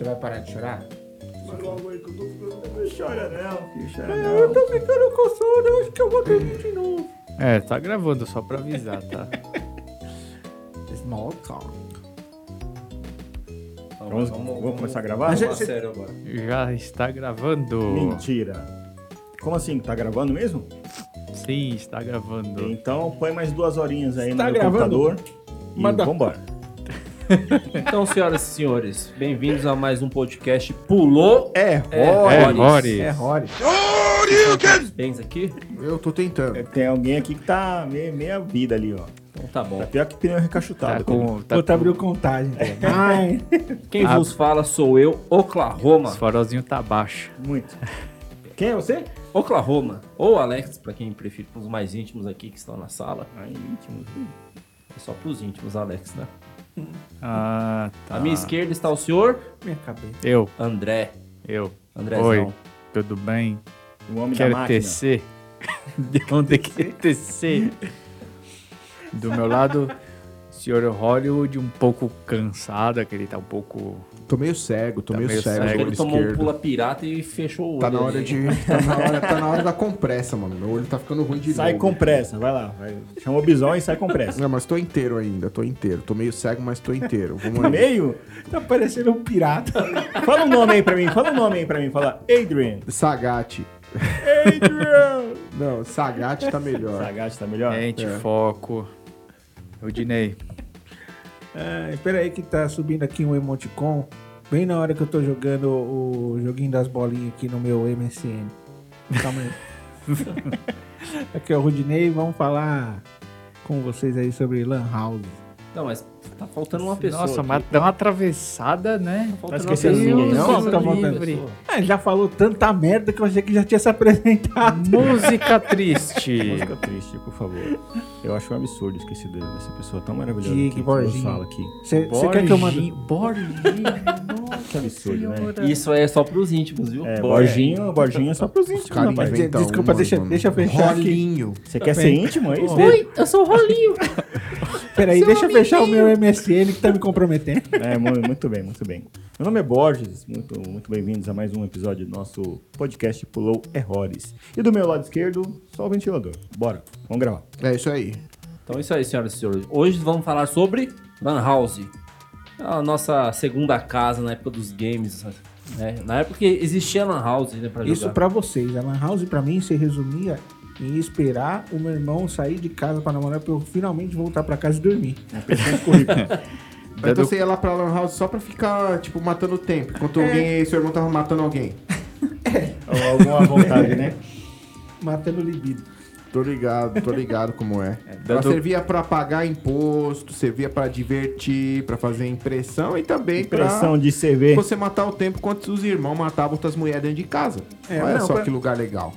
Você vai parar de chorar? Mas logo aí que eu tô ficando. Não chora não, filho, chora É, não. eu tô ficando com sono, eu acho que eu vou dormir de novo. É, tá gravando só pra avisar, tá? Small talk. Vamos, vamos começar a gravar? Mas Fala você- sério agora. Já está gravando. Mentira. Como assim? Tá gravando mesmo? Sim, está gravando. Então põe mais duas horinhas aí Tá no meu gravando? computador. E Manda- vambora. Então, senhoras e senhores, bem-vindos a mais um podcast Pulou. É, É, É, Rory. Rory. É Rory. Bens aqui? Eu tô tentando. Tem alguém aqui que tá meia, meia vida ali, ó. Então tá bom. Tá pior que pneu Tá recachutado. com, tá Vou com abriu contagem. Ai. Quem Ah. vos fala sou eu, Oklahoma. os farolzinhos tá baixo. Muito. Quem é você? Oklahoma. Ou Alex, pra quem prefere, os mais íntimos aqui que estão na sala. Ai, íntimo. É só pros íntimos, Alex, né? Ah, tá. À minha esquerda está o senhor Minha cabeça. Eu, André. eu. Andrezão. Oi, tudo bem? O homem da Quero máquina. tecer. De onde quer tecer? Do meu lado, senhor Hollywood, um pouco cansado, que ele tá um pouco... Tô meio cego, tô Tá meio, meio cego, cego. Ele olho tomou um esquerdo. pula pirata e fechou o olho. Tá na hora de. Tá na hora, tá na hora da compressa, mano. Meu olho tá ficando ruim de Sai novo. com pressa, vai lá. Vai. Chama o bisão e sai com pressa. Não, mas tô inteiro ainda, tô inteiro. Tô meio cego, mas tô inteiro. Vamos aí. Meio? Tá parecendo um pirata. Fala um nome aí pra mim, fala um nome aí pra mim. Fala Adrian. Sagat. Adrian! Não, Sagat tá melhor. Sagat tá melhor? Gente, é. foco. Odinei, Ah, espera aí que tá subindo aqui um emoticon. Bem na hora que eu tô jogando o joguinho das bolinhas aqui no meu MSN. Calma aí. aqui é o Rudinei, vamos falar com vocês aí sobre Lan House. Não, mas tá faltando uma pessoa. Nossa, aqui. mas dá uma atravessada, né? Tá Tá esquecendo ninguém, não? Tá faltando pessoa. Ah, já falou tanta merda que eu achei que já tinha se apresentado. Música triste. Música triste, por favor. Eu acho um absurdo esquecer dessa pessoa tão maravilhosa que, que Borginho. fala aqui. Você quer que eu mande? Borginho. Que absurdo, né? Isso é só pros íntimos, viu? É, Borginho, Borginho é só pros íntimos, rapaz. Desculpa, deixa- deixa eu fechar aqui. Rolinho. Você quer ser íntimo, é isso? Oi, eu sou o Rolinho. Peraí, deixa eu fechar o meu MSN que tá me comprometendo. É, mu- muito bem, muito bem. Meu nome é Borges, muito, muito bem-vindos a mais um episódio do nosso podcast Pulou Errores. E do meu lado esquerdo, só o ventilador. Bora, vamos gravar. É isso aí. Então é isso aí, senhoras e senhores. Hoje vamos falar sobre Lan House. A nossa segunda casa na época dos games. né? Na época que existia Lan House né, pra jogar. Isso pra vocês. A Lan House pra mim se resumia em esperar o meu irmão sair de casa pra namorar pra eu finalmente voltar pra casa e dormir. Então você ia lá pra Lan House só pra ficar, tipo, matando o tempo. Enquanto alguém, seu irmão tava matando alguém. Ou alguma vontade, né? Matando libido. Tô ligado, tô ligado como é. Ela dando- servia pra pagar imposto, servia pra divertir, pra fazer impressão e também Impressão pra de CV. você matar o tempo enquanto os irmãos matavam outras mulheres dentro de casa. É, Olha não, só pra- que lugar legal.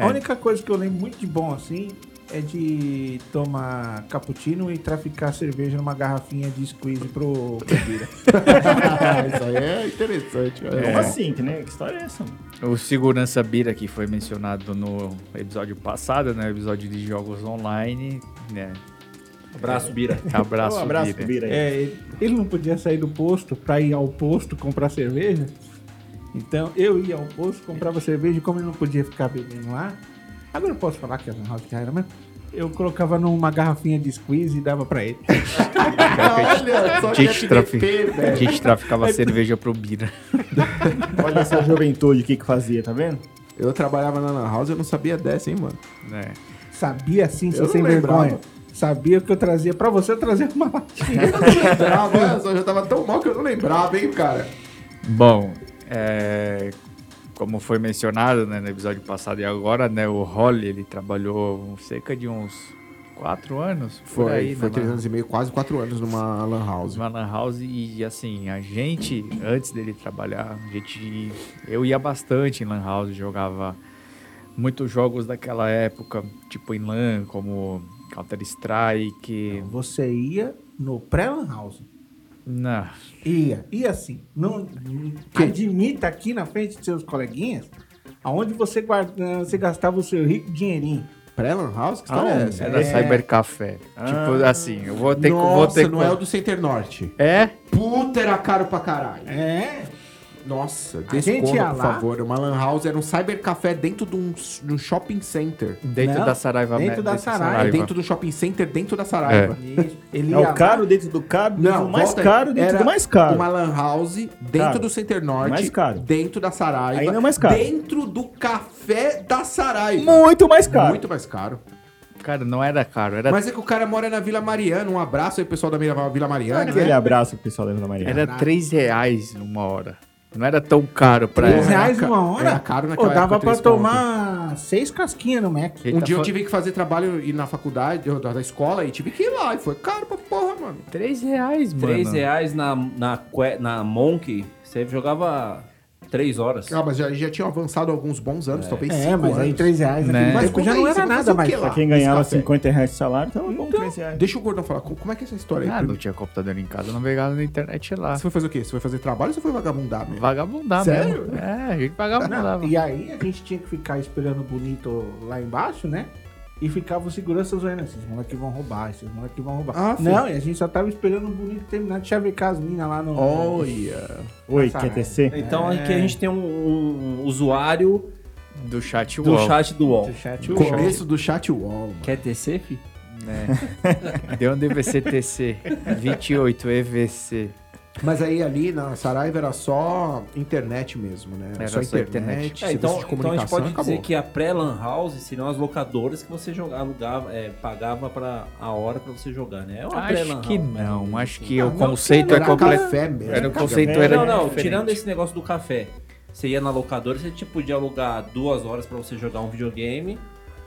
A única coisa que eu lembro muito de bom assim é de tomar cappuccino e traficar cerveja numa garrafinha de squeeze pro, pro Bira. Isso aí é interessante. olha Como assim? Que, né? que história é essa? mano? O segurança Bira que foi mencionado no episódio passado, né? Episódio de jogos online, né? Abraço, Bira. Abraço, um abraço Bira. Bira aí. É, ele- ele não podia sair do posto pra ir ao posto comprar cerveja. Então eu ia ao posto, comprava cerveja e como ele não podia ficar bebendo lá, agora eu posso falar que a Lan House já era, mas eu colocava numa garrafinha de squeeze e dava pra ele. Olha só A que gente, FDP, trafi... a velho. gente traficava cerveja pro Bira. Olha essa juventude aqui que fazia, tá vendo? Eu trabalhava na Lan House e eu não sabia dessa, hein, mano. Né? Sabia Eu seu não sem lembrava. vergonha. Sabia que eu trazia pra você, eu trazia uma latinha. Eu não lembrava, só, já tava tão mal que eu não lembrava, hein, cara. Bom, é, como foi mencionado né, no episódio passado e agora, né? O Holly, ele trabalhou cerca de uns quatro anos. Foi, aí, foi né, três anos e meio, quase quatro anos numa Lan House. Uma lan house e assim, a gente, antes dele trabalhar, a gente. Eu ia bastante em lan house, jogava muitos jogos daquela época, tipo em LAN, como Counter-Strike. Você ia no pré-lan house. Não. Ia, ia sim. Não, admita aqui na frente de seus coleguinhas aonde você, guarda, você gastava o seu rico dinheirinho. Pré-Lan House? Que história é Ah, essa? Era É. Cybercafé. Tipo assim, eu vou ter que. Vou Nossa, ter não que- é o do Center Norte. É? Puta, era caro pra caralho. É. Nossa, ia por lá. favor. Uma lan house era um cybercafé dentro de um, de um shopping center. Dentro Não, da Saraiva dentro da Saraiva. Saraiva. Dentro do shopping center, dentro da Saraiva. Isso. Ele É o caro dentro do caro, dentro do mais caro dentro do mais caro. Uma lan house dentro Caro. do Center Norte. Mais caro. Dentro da Saraiva. Ainda mais caro. Dentro do café da Saraiva. Muito mais caro. Muito mais caro. Cara, não era caro, era, Mas é que o cara mora na Vila Mariana. Um abraço aí, pessoal da Vila Vila Mariana. Aquele né? abraço pro pessoal da Vila Maria. era 3 reais uma hora. Não era tão caro pra Três Era reais uma hora? era caro Pô, naquela dava época, pra três tomar seis casquinhas no Mac. Ele Um tá dia eu fa- tive que fazer trabalho ir na faculdade, eu- da, da escola, e tive que ir lá. E foi caro pra porra, mano. 3 reais, mano. 3 reais na, na, que- na Monk, você jogava 3 horas. Ah, mas já, já tinham avançado alguns bons anos, talvez É, cinco mas aí anos. três reais Né? naquele Mas tempo já conta não aí, era nada o mais. quê lá? Pra quem ganhava Esse café. 50 reais de salário, tava bom 3 reais. Deixa o Gordão falar, co- como é que é essa história aí? Ah, não tinha computador em casa, não pegava na internet lá. Você foi fazer o quê? Você foi fazer trabalho ou você foi vagabundar mesmo? Vagabundar Sério? mesmo. É, a gente vagabundava. E aí a gente tinha que ficar esperando o bonito lá embaixo, né? E ficava o segurança zoando, esses moleques vão roubar, esses moleques vão roubar. Ah, não, e a gente só tava esperando o bonito terminar de chavecar as minas lá no... Olha. Oi, Saraiva. QTC? Então aqui a gente tem um, um usuário Do chat do wall. chat do UOL. do chat. Começo do chat wall, mano. Quer TC, fi? né? Deu um DVC-TC. 28 EVC. Mas aí ali na Saraiva era só internet mesmo, né? Era só só internet, internet. É, então, de então a gente comunicação pode acabou. dizer que a pré-lan house seriam as locadoras que você jogava, alugava, é, pagava pra, a hora pra você jogar, né? É uma Acho que house, não, né? acho que Ah, o conceito é era completo. café mesmo. Era o Café. conceito É, era Não, não, diferente. tirando esse negócio do café. Você ia na locadora, você tipo, podia alugar duas horas pra você jogar um videogame,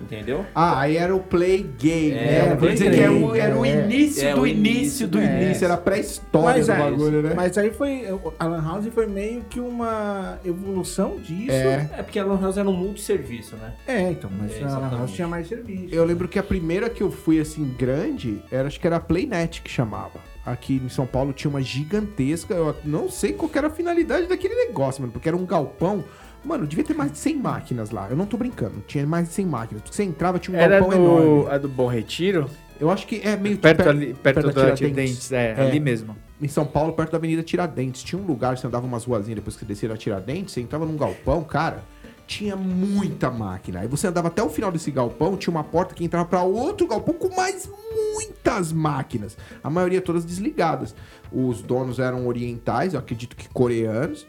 entendeu? Ah, aí era o play game, É, né? o Quer play dizer que era o, game, era o é. início É, do o início do é. início, era pré-história Mas do aí, bagulho, né? mas aí foi. A Lan House foi meio que uma evolução disso. É. É porque a lan house era um multisserviço, né? É, então, mas É, a Lan House tinha mais serviço. Eu lembro que a primeira que eu fui assim grande, era acho que era a Playnet que chamava. Aqui em São Paulo tinha uma gigantesca, eu não sei qual que era a finalidade daquele negócio, mano, porque era um galpão. Mano, devia ter mais de 100 máquinas lá. Eu não tô brincando, tinha mais de 100 máquinas. Você entrava, tinha um Era galpão enorme. do, a do Bom Retiro? Eu acho que é meio Perto, per- ali, perto, da da Tiradentes. É, ali mesmo. Em São Paulo, perto da Avenida Tiradentes. Tinha um lugar, você andava umas ruazinhas depois que descia na Tiradentes, você entrava num galpão, cara, tinha muita máquina. Aí você andava até o final desse galpão, tinha uma porta que entrava pra outro galpão com mais muitas máquinas. A maioria todas desligadas. Os donos eram orientais, eu acredito que coreanos.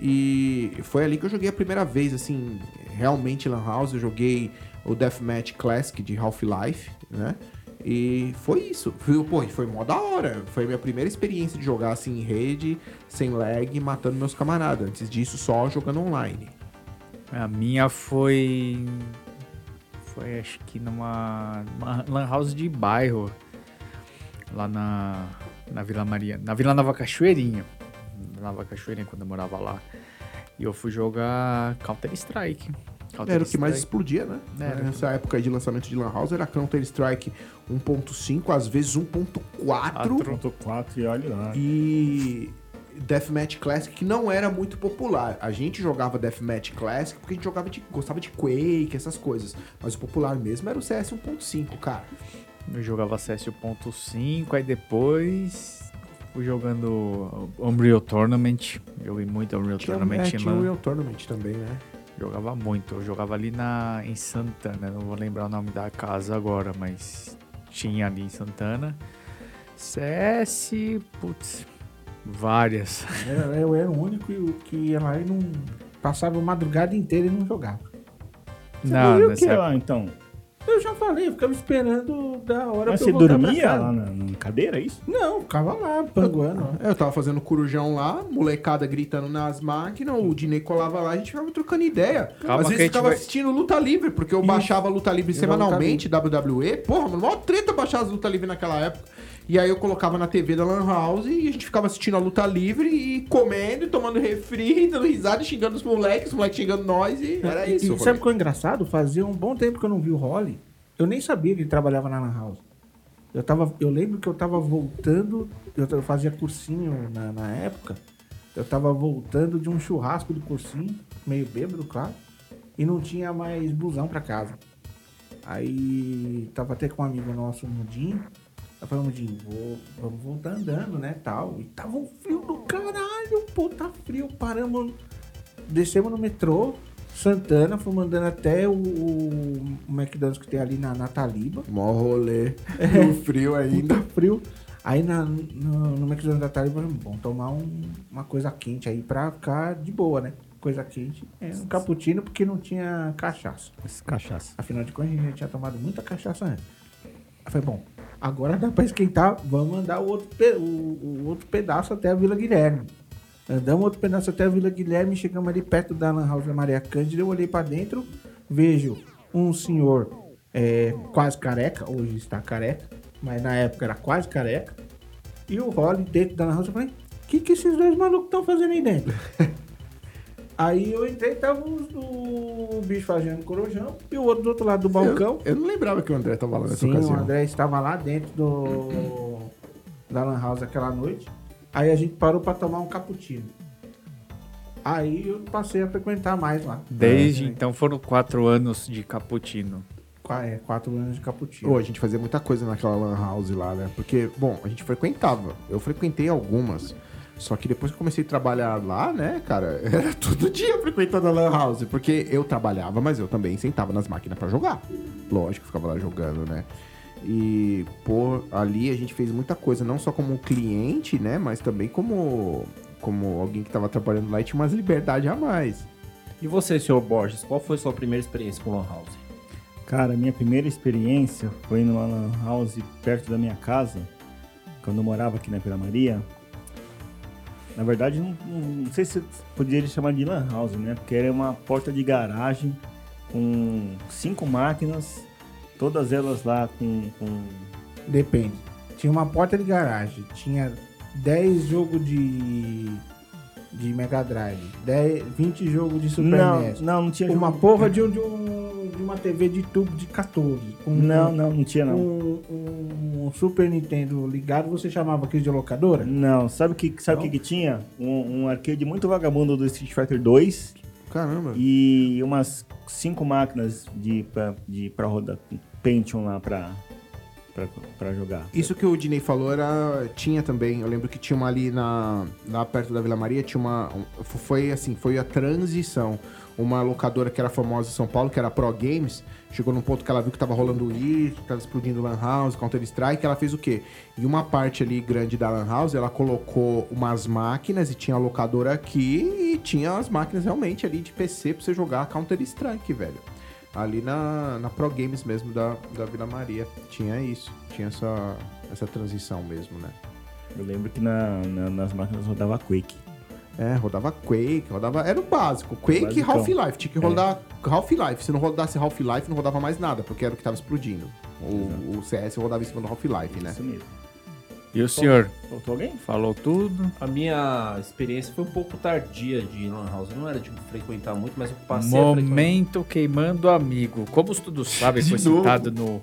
E foi ali que eu joguei a primeira vez, assim, realmente Lan House. Eu joguei o Deathmatch Classic de Half-Life, né? E foi isso. Foi, pô, foi mó da hora. Foi a minha primeira experiência de jogar assim em rede, sem lag, matando meus camaradas. Antes disso, só jogando online. A minha foi. Foi acho que numa, numa lan house de bairro. Lá na, na Vila Maria. Na Vila Nova Cachoeirinha. Nova Cachoeirinha, quando eu morava lá. E eu fui jogar Counter-Strike. Era o que mais explodia, né? Era. Nessa época aí de lançamento de Lan House era Counter-Strike 1.5, às vezes 1.4 Pronto, 4 e olha lá. e Deathmatch Classic que não era muito popular. A gente jogava Deathmatch Classic porque a gente jogava de, gostava de Quake, essas coisas. Mas o popular mesmo era o CS 1.5, cara. Eu jogava CS 1.5, aí depois jogando Unreal Tournament. Joguei muito Unreal Tinha, Tournament é, tinha o LAN. Real Tournament também, né? Jogava muito. Eu jogava ali na, em Santana. Não vou lembrar o nome da casa agora, mas tinha ali em Santana. CS, putz, várias. Eu, eu era o único que ia lá e não. Passava a madrugada inteira e não jogava. Você Não, fazia o nessa que lá, então? Eu já falei, eu ficava esperando da hora Mas pra você eu voltar pra dormia casa. lá na, na cadeira, é isso? Não, ficava lá, panguando. Eu tava fazendo corujão lá, molecada gritando nas máquinas, o Dinei colava lá, a gente ficava trocando ideia. Calma Às que a vezes gente ficava vai- assistindo luta livre, porque eu baixava luta livre Eu semanalmente, WWE. Porra, mano, maior treta baixar as luta livre naquela época. E aí eu colocava na TV da Lan House e a gente ficava assistindo a luta livre e comendo, e tomando refri, dando risada, xingando os moleques, os moleques xingando nós, e era isso. E, sabe o que é engraçado? Fazia um bom tempo que eu não vi o Holly. Eu nem sabia que ele trabalhava na Lan House. Eu, tava, eu lembro que eu tava voltando, eu, fazia cursinho na, na época. Eu tava voltando de um churrasco de cursinho, meio bêbado, claro. E não tinha mais busão pra casa. Aí tava até com um amigo nosso, o Mudinho. Eu falei, Mudinho, vou, vamos voltar andando, né, tal. E tava um frio do caralho. pô, tá frio. Paramos, descemos no metrô, Santana, fomos andando até o, o McDonald's que tem ali na, na Taliba. Mó rolê. No frio ainda. Puta frio. Aí na, no, no McDonald's da Taliba, vamos tomar um- uma coisa quente aí pra ficar de boa, né? Coisa quente. É um cappuccino porque não tinha cachaça. Esse cachaça. Afinal de contas, a gente já tinha tomado muita cachaça antes. Aí foi bom. Agora dá pra esquentar. Vamos andar o outro, o, o outro pedaço até a Vila Guilherme. Andamos outro pedaço até a Vila Guilherme. Chegamos ali perto da Lan House da Maria Cândida. Eu olhei pra dentro. Vejo um senhor é, quase careca. Hoje está careca. Mas na época era quase careca. E o Rolly dentro da Lan House. Eu falei: O que, que esses dois malucos estão fazendo aí dentro? Aí eu entrei e tava os- o bicho fazendo corujão e o outro do outro lado do balcão. Eu, eu não lembrava que o André tava lá nessa Sim, ocasião. o André estava lá dentro do da Lan House aquela noite. Aí a gente parou pra tomar um cappuccino. Aí eu passei a frequentar mais lá. Desde É, então foram quatro anos de cappuccino. é, quatro anos de cappuccino. Pô, a gente fazia muita coisa naquela lan house lá, né? Porque, bom, a gente frequentava. Eu frequentei algumas. Só que depois que eu comecei a trabalhar lá, né, cara, era todo dia frequentando a lan house. Porque eu trabalhava, mas eu também sentava nas máquinas pra jogar. Lógico, ficava lá jogando, né? E, pô, ali a gente fez muita coisa, não só como cliente, né? Mas também como, como alguém que tava trabalhando lá e tinha umas liberdades a mais. E você, senhor Borges, qual foi a sua primeira experiência com Lan House? Cara, minha primeira experiência foi numa lan house perto da minha casa, quando eu morava aqui na Vila Maria. Na verdade, não, não- sei se poderia chamar de lan house, né? Porque era uma porta de garagem com cinco máquinas, todas elas lá com, com Depende. Tinha uma porta de garagem, tinha 10 jogos de de Mega Drive, 10, 20 jogos de Super não, NES. não, não tinha Uma jogo- porra de, um- de, um- de uma TV de tubo de 14. Com, Não, não, não tinha não. Um, um Super Nintendo ligado, você chamava aquilo de locadora? Não, sabe o que, sabe o que, que tinha? Um, um arcade muito vagabundo do Street Fighter 2 Caramba. e umas cinco máquinas de pra, de pra rodar Pentium lá pra, pra jogar. Isso que o Dinei falou era. Tinha também. Eu lembro que tinha uma ali na. Lá perto da Vila Maria, tinha uma. um- foi assim, foi a transição. Uma locadora que era famosa em São Paulo, que era Pro Games, chegou num ponto que ela viu que tava rolando isso, que tava explodindo Lan House, Counter Strike, ela fez o quê? Em uma parte ali grande da Lan House, ela colocou umas máquinas e tinha a locadora aqui e tinha as máquinas realmente ali de PC pra você jogar Counter Strike, velho. Ali na, na Pro Games mesmo da, da Vila Maria. Tinha isso. Tinha essa, essa transição mesmo, né? Eu lembro que na, na- nas máquinas rodava Quake. É, rodava Quake, rodava. Era o básico. Quake e. Half-Life. Tinha que rodar Half-Life. Se não rodasse Half-Life, não rodava mais nada, porque era o que tava explodindo. O, o CS rodava em cima do Half-Life, né? Isso mesmo. E o senhor? Faltou alguém? Falou tudo? A minha experiência foi um pouco tardia de Lan House. Eu não era de frequentar muito, mas eu passei. Momento queimando amigo. Como todos sabem, foi novo. citado no,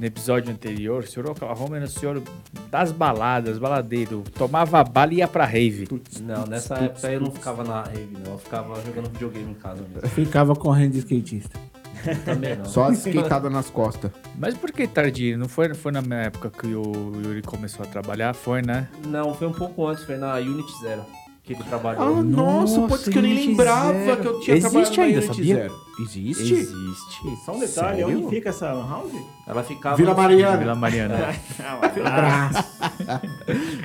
no episódio anterior, o senhor Oklahoma era o senhor das baladas, baladeiro. Tomava bala e ia pra rave. Não, nessa época eu não ficava na rave, não. Eu ficava jogando videogame em casa mesmo. Ficava correndo de skatista. Também não. Só as skateadas nas costas. Mas por que tardio? Não foi, foi na minha época que o Yuri começou a trabalhar? Foi, né? Não, foi um pouco antes, foi na Unity Zero que ele trabalhou. Ah, nossa, Nossa, putz, que eu nem lembrava Zero. que eu tinha Existe trabalhado na ainda, Unity sabia? Zero. Existe? Existe. Só um detalhe, Sério? onde fica essa house? Ela ficava. Vila Mariana. Vila Mariana.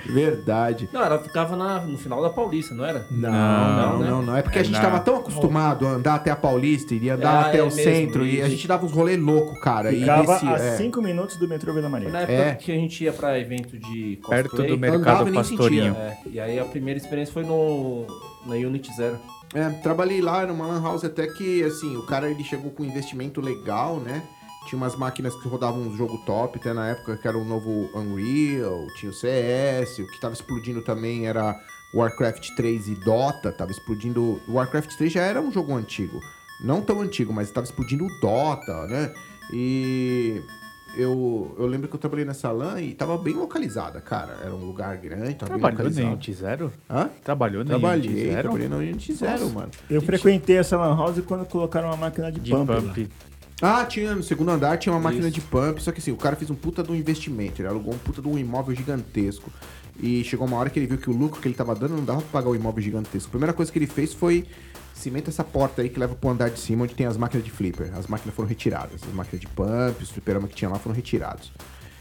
Verdade. Não, ela ficava na- no final da Paulista, não era? Não, Não, não, né? não, não. É porque a É gente na- tava tão acostumado a andar até a Paulista, iria andar É, até é o mesmo, centro, e a gente dava uns rolês loucos, cara. Ficava e nesse, a é. 5 minutos do metrô Vila Maria. Foi na época É. que a gente ia pra evento de cosplay. Perto do Mercado e nem Pastorinho. É, e aí a primeira experiência foi no, na Unity Zero. É, trabalhei lá numa lan house até que, assim, o cara ele chegou com um investimento legal, né? Tinha umas máquinas que rodavam um jogo top, até na época que era o novo Unreal, tinha o CS, o que tava explodindo também era Warcraft 3 e Dota, tava explodindo... Warcraft 3 já era um jogo antigo, não tão antigo, mas tava explodindo o Dota, né? E eu, eu lembro que eu trabalhei nessa LAN e tava bem localizada, cara. Era um lugar grande, tava bem Trabalhou na localizado. Unity Zero? Hã? Trabalhou na Unity Trabalhei, Zero? trabalhei na Unity Zero, mano. Eu frequentei essa lan house quando colocaram uma máquina de, De pump. pump. Ah, tinha no segundo andar, tinha uma máquina Isso. de pump, só que assim, o cara fez um puta de um investimento, ele alugou um puta de um imóvel gigantesco. E chegou uma hora que ele viu que o lucro que ele tava dando não dava pra pagar o imóvel gigantesco. A primeira coisa que ele fez foi cimenta essa porta aí que leva pro andar de cima, onde tem as máquinas de flipper. As máquinas foram retiradas, as máquinas de pump, os fliperama que tinha lá foram retirados.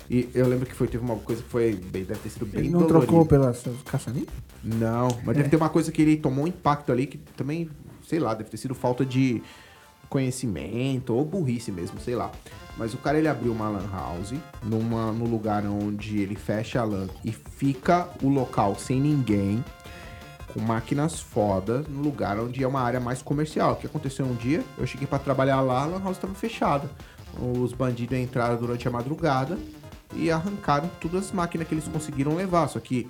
E eu lembro que foi, teve uma coisa que foi, bem, deve ter sido bem Ele não dolorido. trocou pelas caçanitas? Não, mas deve ter uma coisa que ele tomou um impacto ali que também, sei lá, deve ter sido falta de conhecimento ou burrice mesmo, sei lá. Mas o cara ele abriu uma lan house numa, no lugar onde ele fecha a lan e fica o local sem ninguém, com máquinas fodas, no lugar onde é uma área mais comercial. O que aconteceu um dia? Eu cheguei pra trabalhar lá, a lan house estava fechada. Os bandidos entraram durante a madrugada e arrancaram todas as máquinas que eles conseguiram levar. Só que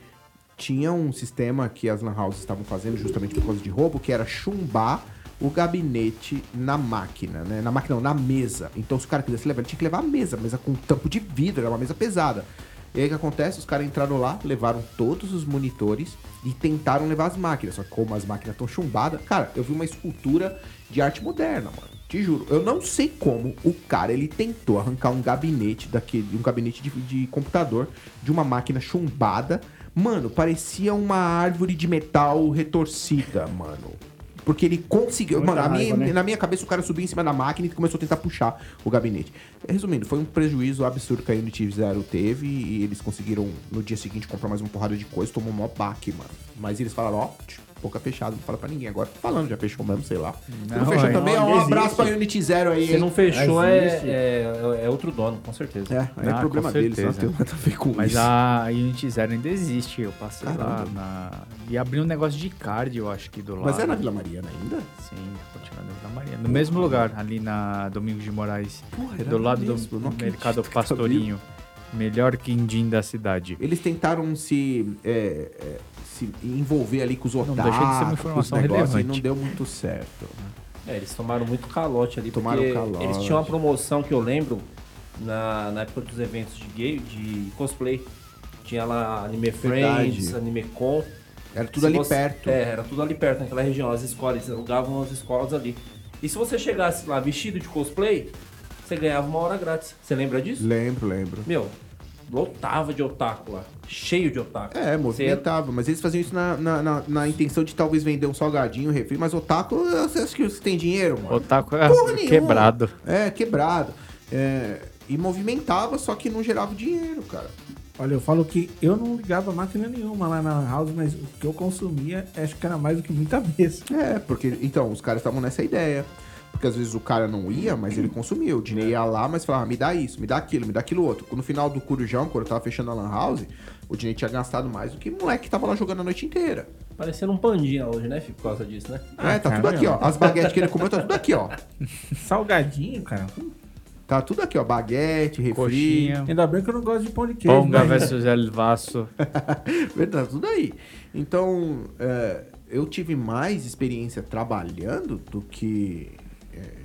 tinha um sistema que as lan houses estavam fazendo justamente por causa de roubo, que era chumbar o gabinete na máquina, né? Na máquina não, na mesa. Então se o cara quisesse levar, ele tinha que levar a mesa, mesa com tampo de vidro, era uma mesa pesada. E aí o que acontece? Os caras entraram lá, levaram todos os monitores e tentaram levar as máquinas. Só que como as máquinas estão chumbadas, cara, eu vi uma escultura de arte moderna, mano. Te juro. Eu não sei como o cara ele tentou arrancar um gabinete daquele, um gabinete de, de computador de uma máquina chumbada. Mano, parecia uma árvore de metal retorcida, mano. Porque ele conseguiu. Muita Mano, a minha- raiva, né? na minha cabeça o cara subiu em cima da máquina e começou a tentar puxar o gabinete. Resumindo, foi um prejuízo absurdo que a Unity Zero teve e eles conseguiram no dia seguinte comprar mais uma porrada de coisa, tomou um maior baque, mano. Mas eles falaram, ó, tch, boca fechada, não fala pra ninguém. Agora tô falando, já fechou mesmo, sei lá. Não, Não, fechou é. também, ó, um ainda abraço existe. pra Unity Zero aí. Se não fechou, é, Existe. é, é outro dono, com certeza. É, aí é Ah, problema com deles, não certeza. tem nada a ver com Mas isso. a Unity Zero ainda existe. Eu passei lá Caramba. na. E abri um negócio de card, eu acho que do lado. Mas é na Vila Mariana ainda? Sim, continua na Vila Maria. No mesmo lugar, ali na Domingos de Moraes. Porra, era do lado mesmo, do Mercado tá Pastorinho. Melhor quindim da cidade. Eles tentaram se, é, é, se envolver ali com os otakus, deixa de ser uma informação negócios, e relevante. não deu muito certo. É, eles tomaram muito calote ali, Tomaram porque calote. eles tinham uma promoção que eu lembro na, na época dos eventos de gay, de cosplay. Tinha lá Anime Verdade. Friends, Anime Con. Era tudo Se ali você- perto. É, era tudo ali perto, naquela região. As escolas, eles alugavam as escolas ali. E se você chegasse lá vestido de cosplay, você ganhava uma hora grátis. Você lembra disso? Lembro, lembro. Meu, lotava de otaku lá. Cheio de otaku. É, Você movimentava, mas eles faziam isso na, na, na- na intenção de talvez vender um salgadinho, um refri, mas otaku, você acha que você tem dinheiro, mano? Otaku é Porra nenhuma. quebrado. É, quebrado. É, e movimentava, só que não gerava dinheiro, cara. Olha, eu falo que eu não ligava máquina nenhuma lá na house, mas o que eu consumia, acho que era mais do que muita vez. É, porque, então, os caras estavam nessa ideia. Porque às vezes o cara não ia, mas ele consumia. O Dinei ia lá, mas falava, "Ah, me dá isso, me dá aquilo, me dá aquilo outro. No final do Corujão, quando eu tava fechando a Lan House, o Dinei tinha gastado mais do que o moleque que tava lá jogando a noite inteira. Parecendo um pandinha hoje, né, Fico, por causa disso, né? é, tá tudo caramba. aqui, ó. As baguetes que ele comeu, tá tudo aqui, ó. Salgadinho, cara. Tá tudo aqui, ó. Baguete, refri. Coxinha. Ainda bem que eu não gosto de pão de queijo. Ponga mas- versus El Vaso. Verdade, tudo aí. Então, é, eu tive mais experiência trabalhando do que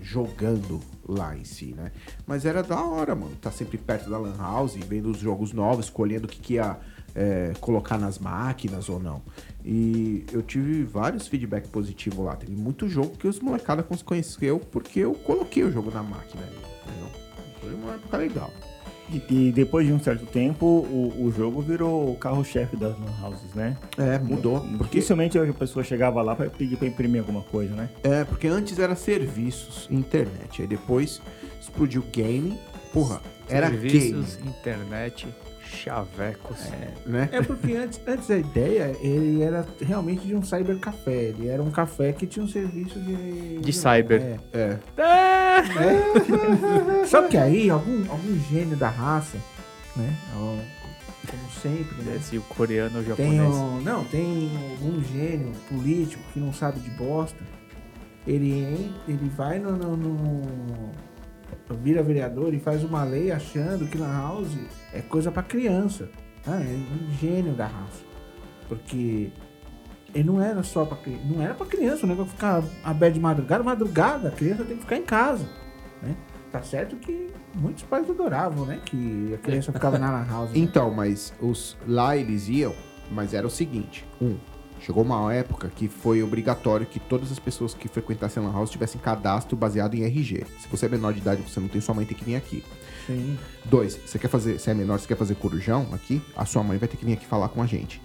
jogando lá em si, né? Mas era da hora, mano. Tá sempre perto da Lan House, vendo os jogos novos, escolhendo o que, que ia é, colocar nas máquinas ou não. E eu tive vários feedback positivos lá. Teve muito jogo que os molecada conheceu porque eu coloquei o jogo na máquina. Entendeu? Foi uma época legal. E, e depois de um certo tempo, o, o jogo virou o carro-chefe das lan houses, né? É, mudou. Porque Dificilmente a pessoa chegava lá para pedir para imprimir alguma coisa, né? É, porque antes era serviços, internet. Aí depois explodiu game. Porra, era game, Serviços, internet, chavecos. né? É porque antes, antes a ideia, ele era realmente de um cybercafé. Ele era um café que tinha um serviço de... De cyber. É. É. Só que aí, algum, algum gênio da raça, né? Como sempre, né? Esse o coreano ou japonês. um, não, tem algum gênio político que não sabe de bosta. Ele, ele vai no, no- no- vira vereador e faz uma lei achando que na house é coisa pra criança. Ah, é um gênio da raça. Porque ele não era só pra criança. Não era pra criança, o negócio ficar aberto de madrugada. Madrugada, a criança tem que ficar em casa. Né? Tá certo que muitos pais adoravam, né? Que a criança ficava na house. né? Então, mas os lá eles iam, mas era o seguinte: um, Chegou uma época que foi obrigatório que todas as pessoas que frequentassem a Lan House tivessem cadastro baseado em RG. Se você é menor de idade, você não tem, sua mãe tem que vir aqui. Sim. Dois, você quer fazer, se é menor, você quer fazer corujão aqui, a sua mãe vai ter que vir aqui falar com a gente.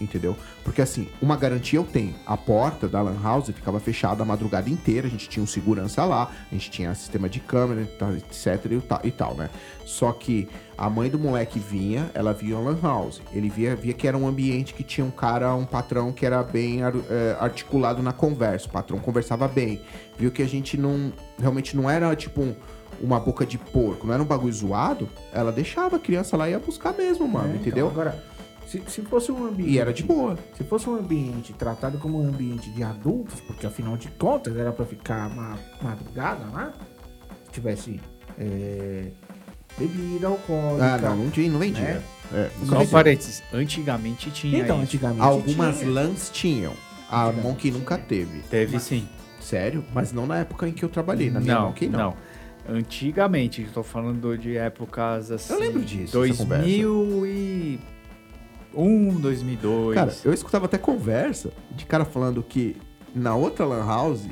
Entendeu? Porque assim, uma garantia eu tenho. A porta da Lan House ficava fechada a madrugada inteira, a gente tinha um segurança lá, a gente tinha sistema de câmera, etc e tal, e tal, né? Só que a mãe do moleque vinha, ela via a Lan House. Ele via, via que era um ambiente que tinha um cara, um patrão que era bem é, articulado na conversa. O patrão conversava bem. Viu que a gente não. Realmente não era tipo um- uma boca de porco, não era um bagulho zoado. Ela deixava a criança lá e ia buscar mesmo, mano, É, então, entendeu? Agora, se, se fosse um ambiente. E era de boa. Se fosse um ambiente tratado como um ambiente de adultos, porque afinal de contas era pra ficar uma madrugada lá, se tivesse é, bebida alcoólica. Ah, não, não, tinha, não vendia. Né? É, Só um parênteses, antigamente tinha Então, isso. antigamente. Algumas tinha. lãs tinham. A. Monkey nunca teve. Teve sim. Sério? Mas não na época em que eu trabalhei. Na minha Não, Monkey, não. não. Antigamente, estou falando de épocas assim. Eu lembro disso, essa conversa. 2001, 2002. Cara, eu escutava até conversa de cara falando que na outra lan house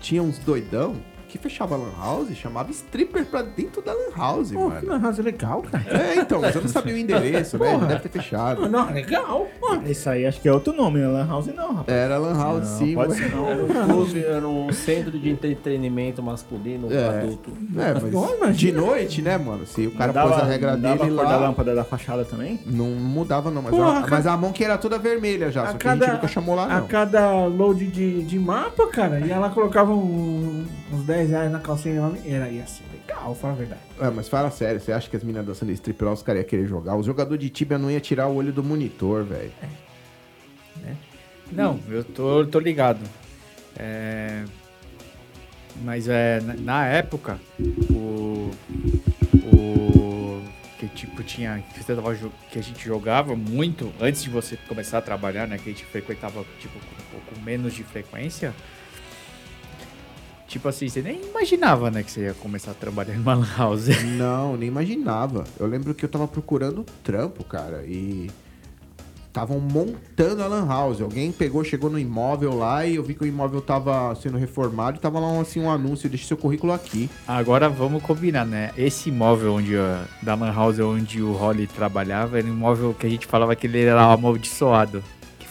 tinha uns doidão que fechava a lan house e chamava stripper pra dentro da lan house, Pô, que mano. lan house legal, cara. É, então, mas eu não sabia o endereço, né? Deve ter fechado. Não, não, legal. Pô. Isso aí acho que é outro nome, né? Lan House não, rapaz. Era lan house, Não, sim. pode mas- ser não. Era um clube, era um centro de entretenimento masculino É. adulto. É, mas imagina. de noite, né, mano? Se o cara pôs dava- a regra não dava dele a cor da lá... lâmpada da fachada também? Não mudava, não. Mas, Porra, a, a mas a mão que era toda vermelha já. Só que a gente nunca chamou lá, a não. cada load de, de mapa, cara, e ela colocava um- uns 10 reais na calcinha era, ia ser legal, fala a verdade. É, mas fala sério, você acha que as meninas dançando strip lá, os caras iam querer jogar? Os jogadores de Tibia não ia tirar o olho do monitor, velho. Não, eu tô, tô ligado. É, Mas é, na, época, o. O. Que tipo tinha. Que, você tava que a gente jogava muito antes de você começar a trabalhar, né? Que a gente frequentava tipo, com pouco menos de frequência. Tipo assim, você nem imaginava, né, que você ia começar a trabalhar numa lan house. Não, nem imaginava. Eu lembro que eu tava procurando trampo, cara, e estavam montando a lan house. Alguém pegou, chegou no imóvel lá e eu vi que o imóvel tava sendo reformado e tava lá um, assim um anúncio, deixa seu currículo aqui. Agora vamos combinar, né? Esse imóvel onde da Lan House onde o Holly trabalhava era um imóvel que a gente falava que ele era amaldiçoado.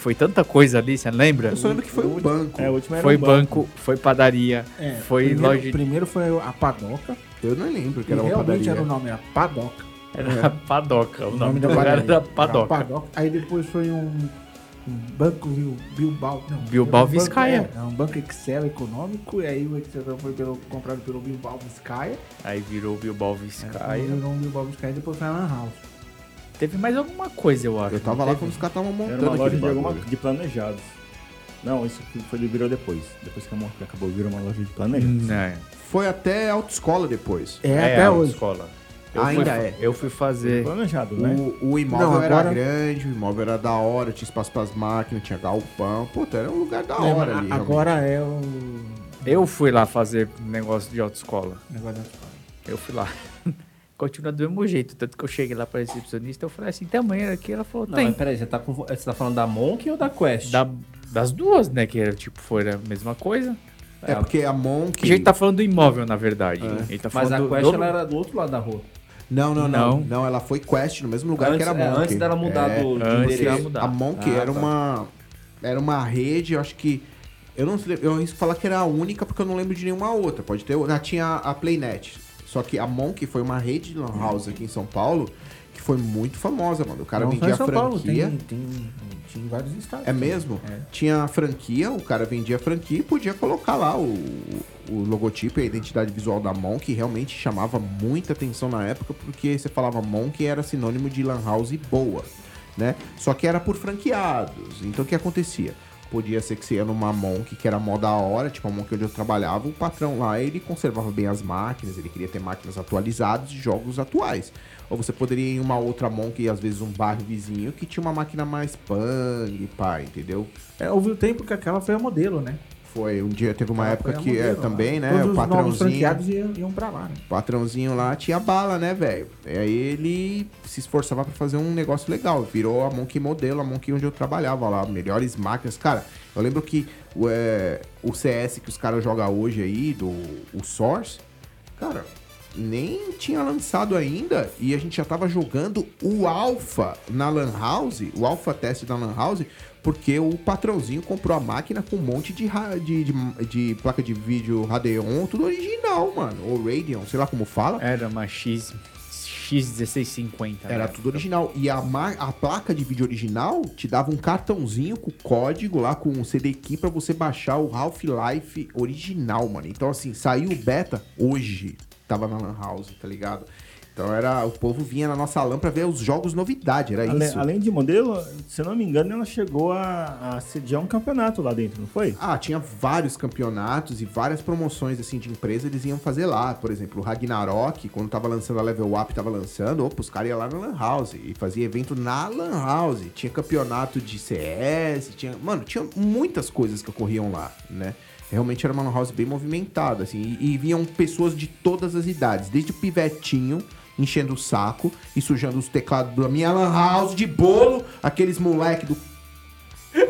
Foi tanta coisa ali, você lembra? Eu só lembro que foi um banco. É, o último era Foi um banco, foi padaria, É, foi primeiro, loja. Primeiro foi a Padoca, Eu não lembro que era uma realmente padaria. era o nome, era Padoca. Era padoca, o nome do lugar padaria. era padoca. Era Padoca. Aí depois foi um, um banco Bil- Bilbao. Não, Bilbao um banco- Vizcaya. É, era um banco Excel econômico, e aí o Excel foi pelo, comprado pelo Bilbao Vizcaya. Aí virou Bilbao Aí Vizcaya. virou um Bilbao Vizcaya e depois foi a Lan House. Teve mais alguma coisa, eu acho. Eu tava lá quando os caras estavam montando Era uma loja de, alguma, de planejados. Não, isso que foi, virou depois. Depois que a Monkey acabou, virou uma loja de planejados. Não, Foi até autoescola depois. É, até a hoje. escola. Eu Ainda fui, é. Eu fui fazer... Planejado, né? O, o imóvel Não, era agora- grande, o imóvel era da hora, tinha espaço pras máquinas, tinha galpão. Puta, era um lugar da É, hora ali. agora é o Eu fui lá fazer negócio de autoescola. negócio da escola. Eu fui lá. Continua do mesmo jeito. Tanto que eu cheguei lá pra recepcionista, eu falei assim, tem amanhã aqui? Ela falou, Não, tem. mas peraí, você tá, com, você tá falando da Monk ou da Quest? Da- das duas, né? Que era, tipo, foi a mesma coisa. É porque a Monk. A gente tá falando do imóvel, na verdade. É. Ele tá Mas a Quest do- ela era do outro lado da rua. Não, não, não, Não. não. ela foi Quest no mesmo lugar antes, que era é, Monk. antes dela mudar É, do, antes endereço. dela mudar. A Monk Ah, era tá. uma. Era uma rede, eu acho que. Eu não sei, eu falar que era a única porque eu não lembro de nenhuma outra. Pode ter. Ah, tinha a Playnet. Só que a Monk foi uma rede de Lan House aqui em São Paulo que foi muito famosa, mano. O cara Não só vendia em São Paulo, franquia. tem, tem, tinha em vários estados. É mesmo? É. Tinha a franquia, o cara vendia a franquia e podia colocar lá o, o logotipo e a identidade visual da Monk, que realmente chamava muita atenção na época, porque você falava Monk era sinônimo de Lan House boa, né? Só que era por franqueados. Então o que acontecia? Podia ser que você ia numa Monk que era mó da hora, tipo a Monk onde eu trabalhava, o patrão lá, ele conservava bem as máquinas, ele queria ter máquinas atualizadas de jogos atuais. Ou você poderia ir em uma outra Monk, às vezes um bairro vizinho, que tinha uma máquina mais pang, pá, entendeu? É, houve o tempo que aquela foi a modelo, né? Foi, um dia teve uma época Foi a que é, modelo lá. também, né? Todos o os patrãozinho. franqueados iam, iam pra lá, né? O patrãozinho lá tinha bala, né, velho? E aí ele se esforçava pra fazer um negócio legal. Virou a Monkey Modelo, a Monkey onde eu trabalhava lá. Melhores máquinas. Cara, eu lembro que o, é, o CS que os caras jogam hoje aí, do o Source, cara, nem tinha lançado ainda. E a gente já tava jogando o Alpha na Lan House, o Alpha Test da Lan House, porque o patrãozinho comprou a máquina com um monte de, de, de, de placa de vídeo Radeon, tudo original, mano. Ou Radeon, sei lá como fala. Era uma X, X1650. Era né? tudo original. E a, a placa de vídeo original te dava um cartãozinho com código lá, com um CD key pra você baixar o Half-Life original, mano. Então, assim, saiu o beta hoje. Tava na Lan House, tá ligado? Então era. O povo vinha na nossa LAN pra ver os jogos novidade, era isso. além de modelo, se eu não me engano, ela chegou a, a sediar um campeonato lá dentro, não foi? Ah, tinha vários campeonatos e várias promoções assim de empresa eles iam fazer lá. Por exemplo, o Ragnarok, quando tava lançando a Level Up, tava lançando, opa, os caras iam lá na Lan House e fazia evento na Lan House. Tinha campeonato de CS, tinha. Mano, tinha muitas coisas que ocorriam lá, né? Realmente era uma Lan House bem movimentada, assim, e, e vinham pessoas de todas as idades, desde o pivetinho enchendo o saco e sujando os teclados da minha Lan House de bolo, aqueles moleque do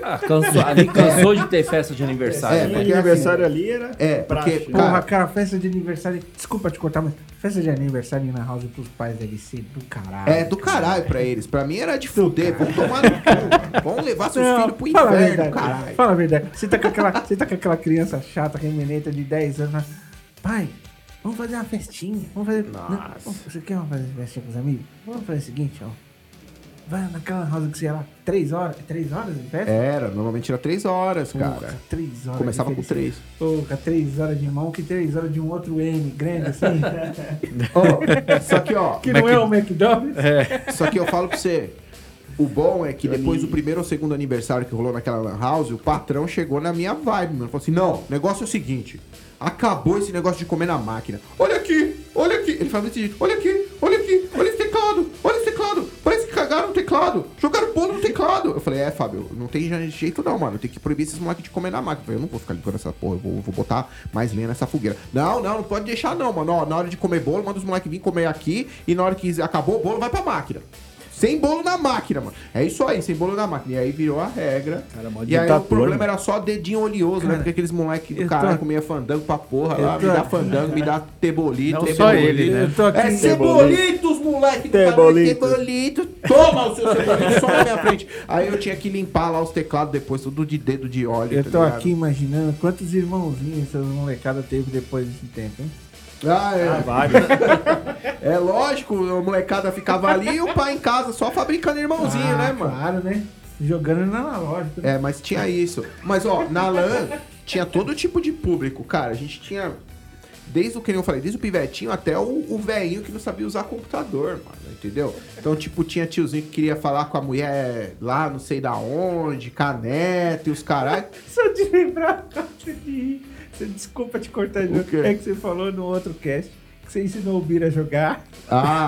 Ah, cansou, ali cansou de ter festa de aniversário. É, né? Porque aniversário ali era É, porque, né? Cara- Porra, cara, festa de aniversário. Desculpa te cortar, mas festa de aniversário na house pros pais deve ser do caralho. É do caralho pra eles. Pra mim era de fuder. Vamos tomar no cu. Vamos levar seus Não, filhos pro fala inferno, verdade. caralho. Fala a verdade. Você tá com aquela, você tá com aquela criança chata, aquele meneta de 10 anos. mas, Pai, vamos fazer uma festinha. Vamos fazer. Nossa. Não, você quer uma fazer festinha com os amigos? Vamos fazer o seguinte, ó. Vai naquela house que você ia lá, 3 horas. 3 horas de festa? Era, normalmente era três horas, Porra, cara. 3 horas. Começava com três. Porra, 3 horas de mão que 3 horas de um outro M grande assim. Ó, só que, ó, que não é o McDonald's. só que eu falo pra você. O bom é que depois do primeiro ou segundo aniversário que rolou naquela lan house, o patrão chegou na minha vibe, mano. Falou assim: não, o negócio é o seguinte. Acabou esse negócio de comer na máquina. Olha aqui, olha aqui. Ele falava desse jeito: olha aqui, olha aqui, olha esse teclado, olha esse teclado. Parece que cagaram no teclado, jogaram bolo no teclado. Eu falei: é, Fábio, não tem jeito não, mano. Tem que proibir esses moleques de comer na máquina. Eu falei: eu não vou ficar limpando essa porra, eu vou, vou botar mais lenha nessa fogueira. Não, não, não pode deixar não, mano. Ó, na hora de comer bolo, manda os moleques vir comer aqui e na hora que acabou o bolo, vai pra máquina. Sem bolo na máquina, mano. É isso aí, sem bolo na máquina. E aí virou a regra. Cara, mó e aí o problema mano. era só dedinho oleoso, né? Cara, Porque aqueles moleques do eu tô- caralho comia fandango pra porra lá. tô- Me dá fandango, me dá tebolito. Não tebolito. só ele, né? Eu tô aqui. É cebolitos, moleque do caralho. Tebolito. Tebolito. Toma o seu cebolito só na minha frente. Aí eu tinha que limpar lá os teclados depois, tudo de dedo de óleo. Eu tá tô ligado? aqui imaginando quantos irmãozinhos essas molecadas teve depois desse tempo, hein? Ah, é. Ah, vários. É lógico, a molecada ficava ali e o pai em casa só fabricando irmãozinho, Ah, né, mano? Claro, né? Jogando na analógico. né? É, mas tinha isso. Mas, ó, na LAN tinha todo tipo de público, cara. A gente tinha. Desde o que eu falei, desde o pivetinho até o, o velhinho que não sabia usar computador, mano, entendeu? Então, tipo, tinha tiozinho que queria falar com a mulher lá, não sei da onde, caneta e os caralho. Só de lembrar de rir. Você- Desculpa te cortar, Ju. quê? É que você falou no outro cast que você ensinou o Bira a jogar. Ah,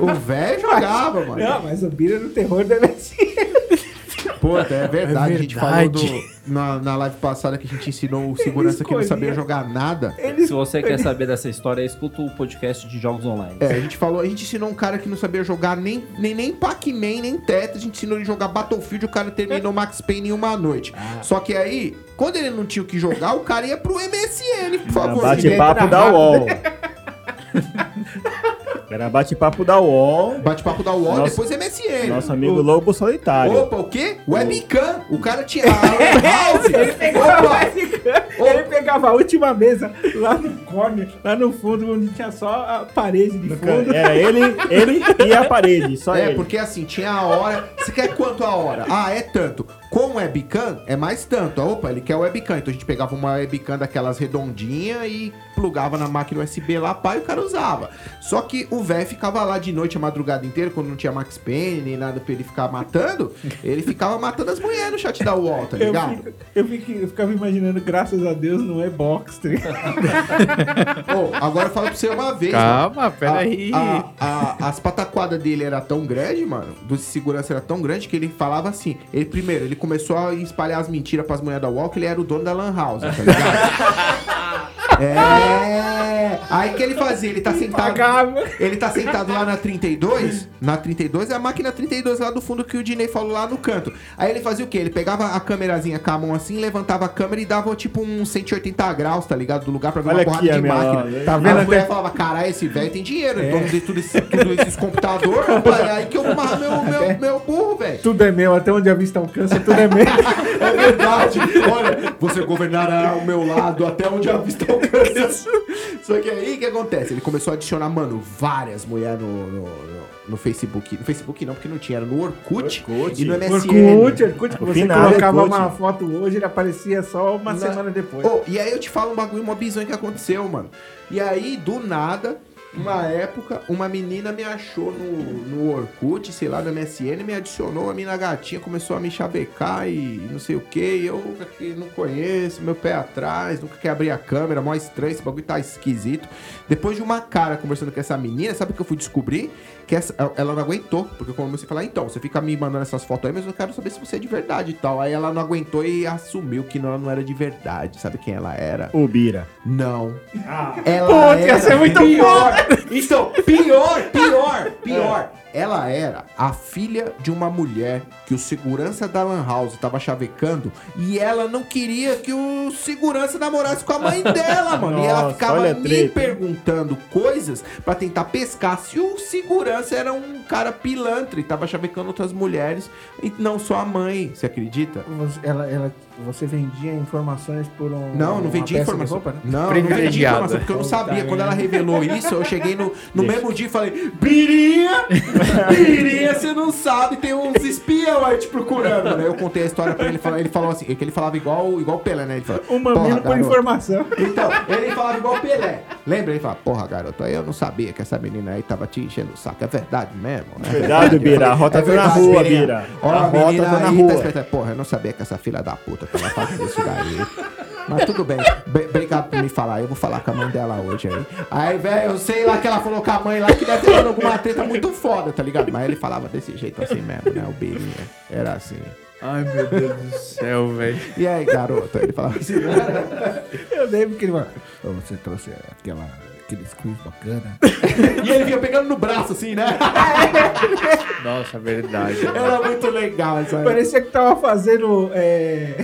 o velho jogava, mano. Não, mas o Bira no terror da MSN. Pô, é verdade, É a gente falou do, na, na live passada que a gente ensinou o segurança que não sabia jogar nada. Ele Se você quer saber dessa história, escuta o podcast de jogos online. É, a gente falou, a gente ensinou um cara que não sabia jogar nem, nem, nem Pac-Man, nem Tetris, a gente ensinou ele a jogar Battlefield, o cara terminou Max Payne em uma noite. Só que aí, quando ele não tinha o que jogar, o cara ia pro MSN, por favor. Bate-papo da UOL. Era bate-papo da UOL. Bate-papo da UOL, Nossa- depois MSN. Nosso amigo Lobo Solitário. Opa, o quê? Webcam. O cara tinha a house. Opa, Ele pegava a última mesa lá no corner, lá no fundo, onde tinha só a parede de fundo. Era ele, ele e a parede, só É, ele. porque assim, tinha a hora. Você quer quanto a hora? Ah, é tanto. Com webcam, é mais tanto. Opa, ele quer webcam. Então a gente pegava uma webcam daquelas redondinhas e plugava na máquina USB lá, pá, e o cara usava. Só que o velho ficava lá de noite, a madrugada inteira, quando não tinha Max Payne, nem nada pra ele ficar matando, ele ficava matando as mulheres no chat da UOL, tá Eu, ligado? fico- eu, fico- eu ficava imaginando, graças a Deus, não é box, tá ligado? Ô, agora eu falo pra você uma vez. Calma, peraí. As pataquadas dele era tão grande, mano, do segurança era tão grande que ele falava assim. Ele primeiro, ele começou a espalhar as mentiras pras mulheres da que ele era o dono da Lan House, tá ligado? é. Aí que ele fazia? Ele tá sentado. Pagava. Ele tá sentado lá na 32. Na 32 é a máquina 32 lá do fundo que o Dinei falou lá no canto. Aí ele fazia o quê? Ele pegava a câmerazinha com a mão assim, levantava a câmera e dava tipo uns 180 graus, tá ligado? Do lugar pra ver Olha uma porrada de máquina. loja. Tá Tá vendo? A mulher até- falava, caralho, esse velho tem dinheiro, é. dono de tudo, esse, tudo esses computadores, rapaz. É aí que eu vou amarrar meu, meu, meu burro, velho. Tudo é meu, até onde a vista alcança, tudo é. É verdade. Olha, você governará ao meu lado até onde a vista alcança. Só que aí o que acontece? Ele começou a adicionar, mano, várias mulheres no, no, no- no Facebook. No Facebook não, porque não tinha, era no Orkut, Orkut. e no MSN. Orkut, Orkut, que você Afinal, colocava Orkut. uma foto hoje, ele aparecia só uma Na- semana depois. Oh, e aí eu te falo um bagulho, uma bizonha que aconteceu, mano. E aí, do nada, uma época, uma menina me achou no, no Orkut, sei lá, no MSN, me adicionou, a mina gatinha começou a me chavecar e não sei o que. Eu que não conheço, meu pé atrás, nunca quer abrir a câmera, mó estranho, esse bagulho tá esquisito. Depois de uma cara conversando com essa menina, sabe o que eu fui descobrir? Que essa, ela não aguentou, porque eu comecei a falar, então, você fica me mandando essas fotos aí, mas eu quero saber se você é de verdade e tal. Aí ela não aguentou e assumiu que não, ela não era de verdade. Sabe quem ela era? O Bira. Não. Ah. Ela Puta, ia era ser muito pior. Então, pior, pior, pior. Ela era a filha de uma mulher que o segurança da Lan House tava chavecando e ela não queria que o segurança namorasse com a mãe dela, mano. e ela Nossa, ficava me treta. Perguntando coisas pra tentar pescar se o segurança era um cara pilantra e tava chavecando outras mulheres e não só a mãe. Você acredita? Você, ela, ela, você vendia informações por um. Não, não vendia informação. roupa, né? Não, não vendia informação, porque eu não sabia. Quando ela revelou isso, eu cheguei no, no Deixa. mesmo dia e falei: Birinha! Birinha, você não sabe, tem uns espião aí te procurando. Aí eu contei a história pra ele, ele falou, assim, que ele falava igual, igual o Pelé, né? Ele falou, O mamilo "Porra, por garoto." informação. Então, ele falava igual o Pelé. Lembra? Ele falava, porra, garoto, aí eu não sabia que essa menina aí tava te enchendo o saco. É verdade mesmo? É Verdade, Bira. A rota é tá na rua. Bira. Ó, A rota menina tá na tá rua. esperta. Porra, eu não sabia que essa filha da puta tava fazendo isso daí. Mas tudo bem. Obrigado por me falar. Eu vou falar com a mãe dela hoje aí. Aí, velho, eu sei lá que ela falou com a mãe lá que deve ter dado alguma treta muito foda, tá ligado? Mas ele falava desse jeito assim mesmo, né? O Birinha. Era assim. Ai, meu Deus do céu, velho. E aí, garoto? Ele falava assim. Eu lembro que ele falou: "Ô, Você trouxe aquela, aqueles quiz bacana. E ele vinha pegando no braço assim, né? Nossa, verdade. Era muito legal isso aí. Parecia que tava fazendo. É...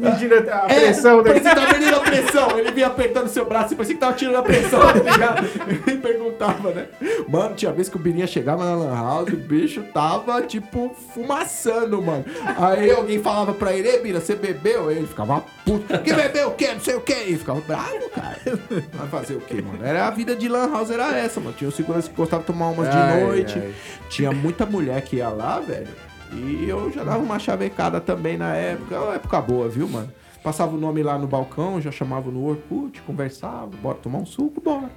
medindo a É, pressão né? parecia que tava medindo a pressão. Ele vinha apertando seu braço e parecia que tava tirando a pressão, tá ligado? Ele perguntava, né? Mano, tinha vez que o Birinha chegava na Lan House, o bicho tava, tipo, fumaçando, mano. Aí alguém falava pra ele, ei, Bira, você bebeu? Ele ficava puto. Que bebeu o quê? Não sei o quê. E ficava bravo, cara. Vai fazer o quê, mano? Era a vida de Lan House, era essa, mano. Tinha um segurança que gostava de tomar umas de Ai, noite. ai. Tinha muita mulher que ia lá, velho. E eu já dava uma chavecada também na época. É uma época boa, viu, mano? Passava o nome lá no balcão, já chamava no Orkut, conversava, bora tomar um suco, bora.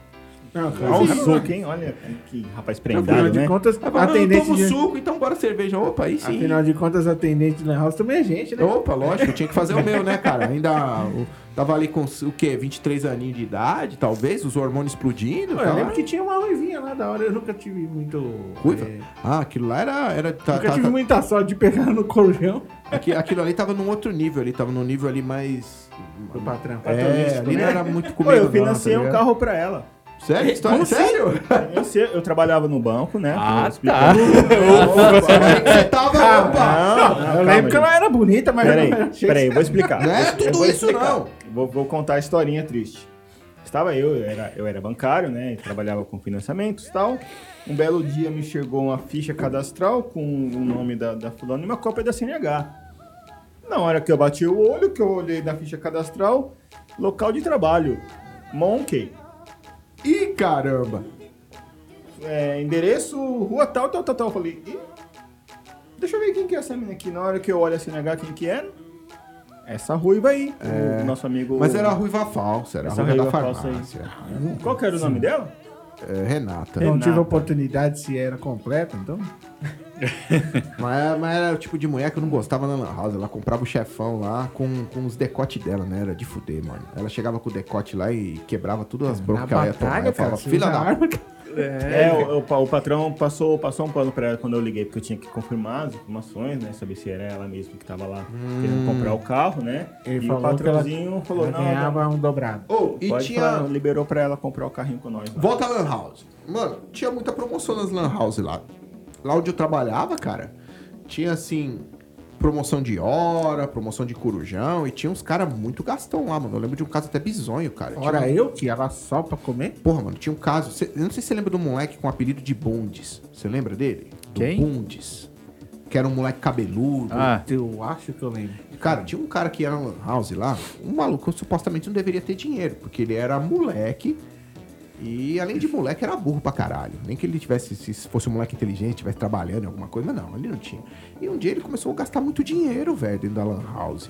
Não, cara, Olha o suco, hein? Olha que rapaz Afinal prendado, de né? contas, Aí falava, eu tomo de... suco, então bora cerveja. Opa, aí sim. Afinal de contas, atendente de Lan House também é gente, né? Opa, lógico, eu tinha que fazer o meu, né, cara? Ainda o- tava ali com o quê? 23 aninhos de idade, talvez, os hormônios explodindo. Pô, Eu lembro que tinha uma ruivinha lá da hora, eu nunca tive muito. Ruiva? é, Ah, aquilo lá era. era tá- nunca tá- tive tá- muita sorte de pegar no colchão aqui- aquilo ali tava num outro nível ali, tava num nível ali mais. do patrão. É, ali não era muito Pô, comigo. eu não, financei tá um carro pra ela. Sério? História? Sério? Eu, sei, eu trabalhava no banco, né? Ah, explicando. Você tava. Opa! Não, não, eu calma, lembro que ela era bonita, mas eu Peraí, não peraí, vou explicar. Não é Eu tudo vou isso, explicar. não. Vou, vou contar a historinha triste. Estava eu, eu era, eu era bancário, né? e Trabalhava com financiamentos e tal. Um belo dia me chegou uma ficha cadastral com o nome da, da fulana e uma cópia da CNH. Na hora que eu bati o olho, que eu olhei na ficha cadastral, local de trabalho, Monkey. Ih, caramba! É, endereço, rua tal, tal, tal, tal. Eu falei, Ih, deixa eu ver quem que é essa menina aqui. Na hora que eu olho a CNH, quem que era? Essa ruiva aí, o nosso amigo... É. Mas era a ruiva falsa, era a Essa ruiva da ruiva falsa aí. farmácia. Qual que era o nome dela? É, Renata. Não tive Renata. oportunidade se era completa, então. Mas, mas era o tipo de mulher que eu não gostava na Lan House. Ela comprava o chefão lá com, com os decotes dela, né? Era de fuder, mano. Ela chegava com o decote lá e quebrava todas as broncas que ela ia tomar. Eu falava, filha da arma. É, o, o pa- o patrão passou, passou um pano pra ela quando eu liguei, porque eu tinha que confirmar as informações, né? Saber se era ela mesma que tava lá querendo comprar o carro, né? Ele e falou o patrãozinho que ela, falou, ela não, ganhava um dobrado. Oh, e tinha. falar, liberou pra ela comprar o carrinho com nós. lá. Volta a Lan House. Mano, tinha muita promoção nas Lan House lá. Lá onde eu trabalhava, cara, tinha assim. Promoção de hora, promoção de corujão, e tinha uns caras muito gastão lá, mano. Eu lembro de um caso até bizonho, cara. Tinha Ora um- eu que ela só pra comer? Porra, mano, tinha um caso. cê- eu não sei se você lembra do moleque com o apelido de Bundes. Você lembra dele? Do Quem? Bundes. Que era um moleque cabeludo. Ah, Eu acho que eu lembro. Cara, tinha um cara que era Lan House lá, um maluco supostamente não deveria ter dinheiro, porque ele era moleque e além de moleque era burro pra caralho. Nem que ele tivesse, se fosse um moleque inteligente, tivesse trabalhando em alguma coisa, mas não, ele não tinha. E um dia ele começou a gastar muito dinheiro, velho, dentro da Lan House.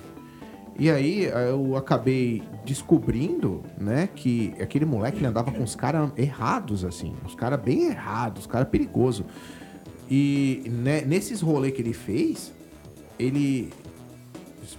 E aí eh, eu acabei descobrindo, né, que aquele moleque ele andava com os caras errados, assim, os caras bem errados, os caras perigosos. E né, nesses rolês que ele fez, ele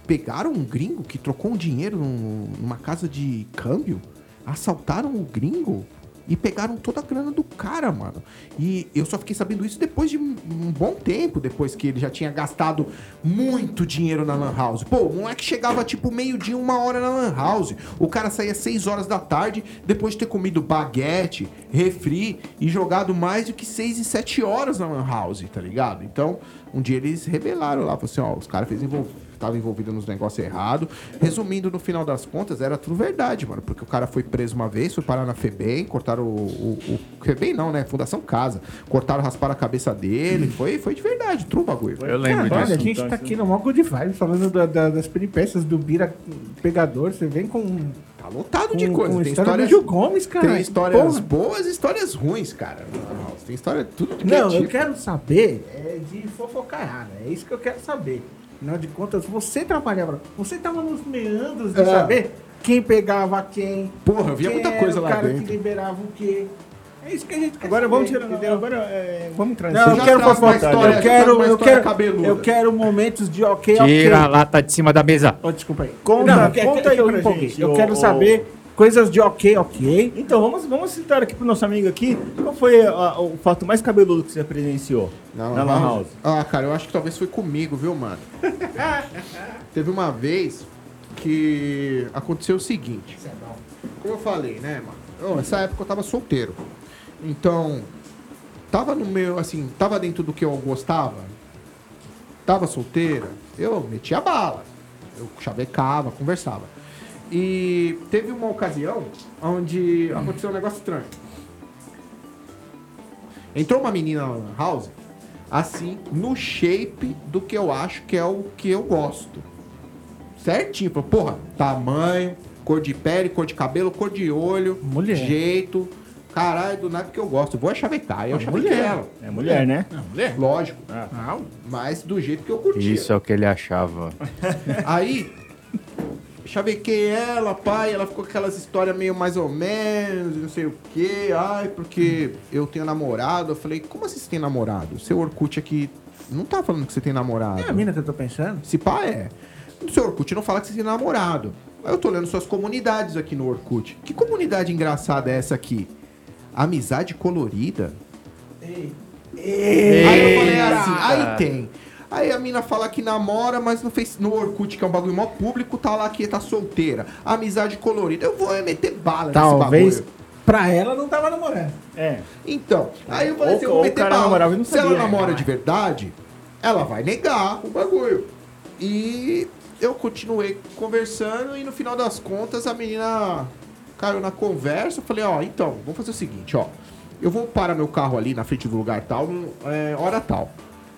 pegaram um gringo que trocou um dinheiro num- numa casa de câmbio, assaltaram o gringo e pegaram toda a grana do cara, mano. E eu só fiquei sabendo isso depois de um bom tempo, depois que ele já tinha gastado muito dinheiro na Lan House. Pô, o moleque chegava tipo meio-dia, uma hora na Lan House. O cara saía seis horas da tarde, depois de ter comido baguete, refri e jogado mais do que seis e sete horas na Lan House, tá ligado? Então, um dia eles revelaram lá, falaram assim, ó, os caras fez envol... estavam envolvidos nos negócios errados. Resumindo, no final das contas, era tudo verdade, mano. Porque o cara foi preso uma vez, foi parar na FEBEM, cortaram o... o, o... FEBEM não, né? Fundação Casa. Cortaram, rasparam a cabeça dele. Foi, foi de verdade, true bagulho. eu lembro Cara, olha, a disso. gente tá aqui no mó good vibe falando da- da- das peripécias do Bira pegador. Você vem com, Tá lotado de com coisa. Tem história do histórias, Gil Gomes, cara. tem histórias Porra. boas e histórias ruins, cara. Tem história tudo de Não, tipo. eu quero saber é de fofocaiada. É isso que eu quero saber. Afinal de contas, você trabalhava. Você tava nos meandros de É. saber quem pegava quem. Porra, eu via quem muita coisa o lá cara dentro. que liberava o quê. É isso que a gente quer Agora saber, vamos tirar. entendeu? Agora é, vamos entrar Não, eu quero fofoca. história, Eu quero, eu história quero, cabeluda. eu quero momentos de ok, ok. Tira a lata de cima da mesa. Oh, desculpa aí. Conta- Não, é- conta é- aí eu pra gente, Eu ô- quero saber coisas de ok, ok. Então, vamos, vamos citar aqui pro nosso amigo aqui. Qual foi a- o fato mais cabeludo que você presenciou Na na Lan House? Ah, cara, eu acho que talvez foi comigo, viu, mano? Teve uma vez que aconteceu o seguinte. Como eu falei, né, mano? Nessa época eu tava solteiro. Então, tava no meu, assim, tava dentro do que eu gostava. Tava solteira. Eu metia bala. Eu chavecava, conversava. E teve uma ocasião onde aconteceu um negócio estranho. Entrou uma menina na House, assim, no shape do que eu acho que é o que eu gosto. Certinho. Falou, porra, tamanho, cor de pele, cor de cabelo, cor de olho, Mulher. jeito. Caralho, do nada que eu gosto. Vou chavecar. Aí eu É mulher. ela. É mulher, né? mulher. Lógico. Não. Mas do jeito que eu curtia. Isso é o que ele achava. Aí, chavequei ela, pai, ela ficou com aquelas histórias meio mais ou menos, não sei o quê. Ai, porque eu tenho namorado. Eu falei, como assim você tem namorado? Seu Orkut aqui não tá falando que você tem namorado. É a mina que eu tô pensando. Se pá, é. No seu Orkut não fala que você tem namorado. Aí eu tô olhando suas comunidades aqui no Orkut. Que comunidade engraçada é essa aqui? Amizade colorida? Aí eu falei assim, aí tem. Aí a mina fala que namora, mas no, face, no Orkut, que é um bagulho mó público, tá lá que tá solteira. Amizade colorida. Eu vou meter bala Talvez nesse bagulho. pra ela não tava namorando. É. Então, aí eu falei assim, eu vou meter bala. namorava não Se ela sabia. namora de verdade, ela vai negar o bagulho. E eu continuei conversando e no final das contas a menina caiu na conversa. Eu falei, ó, então, vamos fazer o seguinte, ó. Eu vou parar meu carro ali na frente do lugar tal, é, hora tal.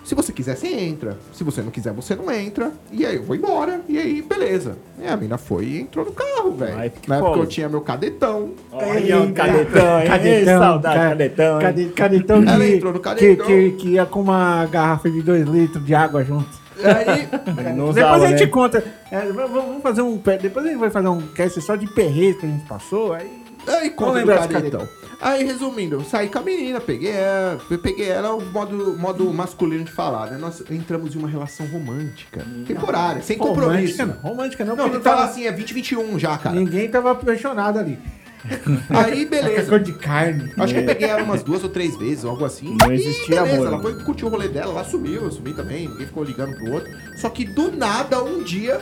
Se você quiser, você entra. Se você não quiser, você não entra. E aí eu vou embora. E aí, beleza. E a mina foi e entrou no carro, velho. Que Na época eu tinha meu cadetão. Olha o cadetão, hein? Cadetão, Saudade, ca- cadetão. hein? Cade- Cadetão que, Ela entrou no que, cadetão. que, que ia com uma garrafa de 2 litros de água junto. Aí, Depois usava, a gente né? conta. É, vamos fazer um. Depois a gente vai fazer um cast só de perreiro que a gente passou. Aí. Aí, conta do desse cadetão. Aí, resumindo, saí com a menina, peguei ela, peguei ela, o modo, modo masculino de falar, né? Nós entramos em uma relação romântica, temporária, sem compromisso. Romântica não. Romântica não, Não, fala tava- assim, é 2021 já, cara. ninguém tava apaixonado ali. Aí, beleza. cor de carne. Acho que eu peguei ela umas duas ou três vezes, algo assim. Não E existia beleza, amor, Ela foi curtir o rolê dela, ela sumiu, eu sumi também, ninguém ficou ligando pro outro. Só que do nada, um dia.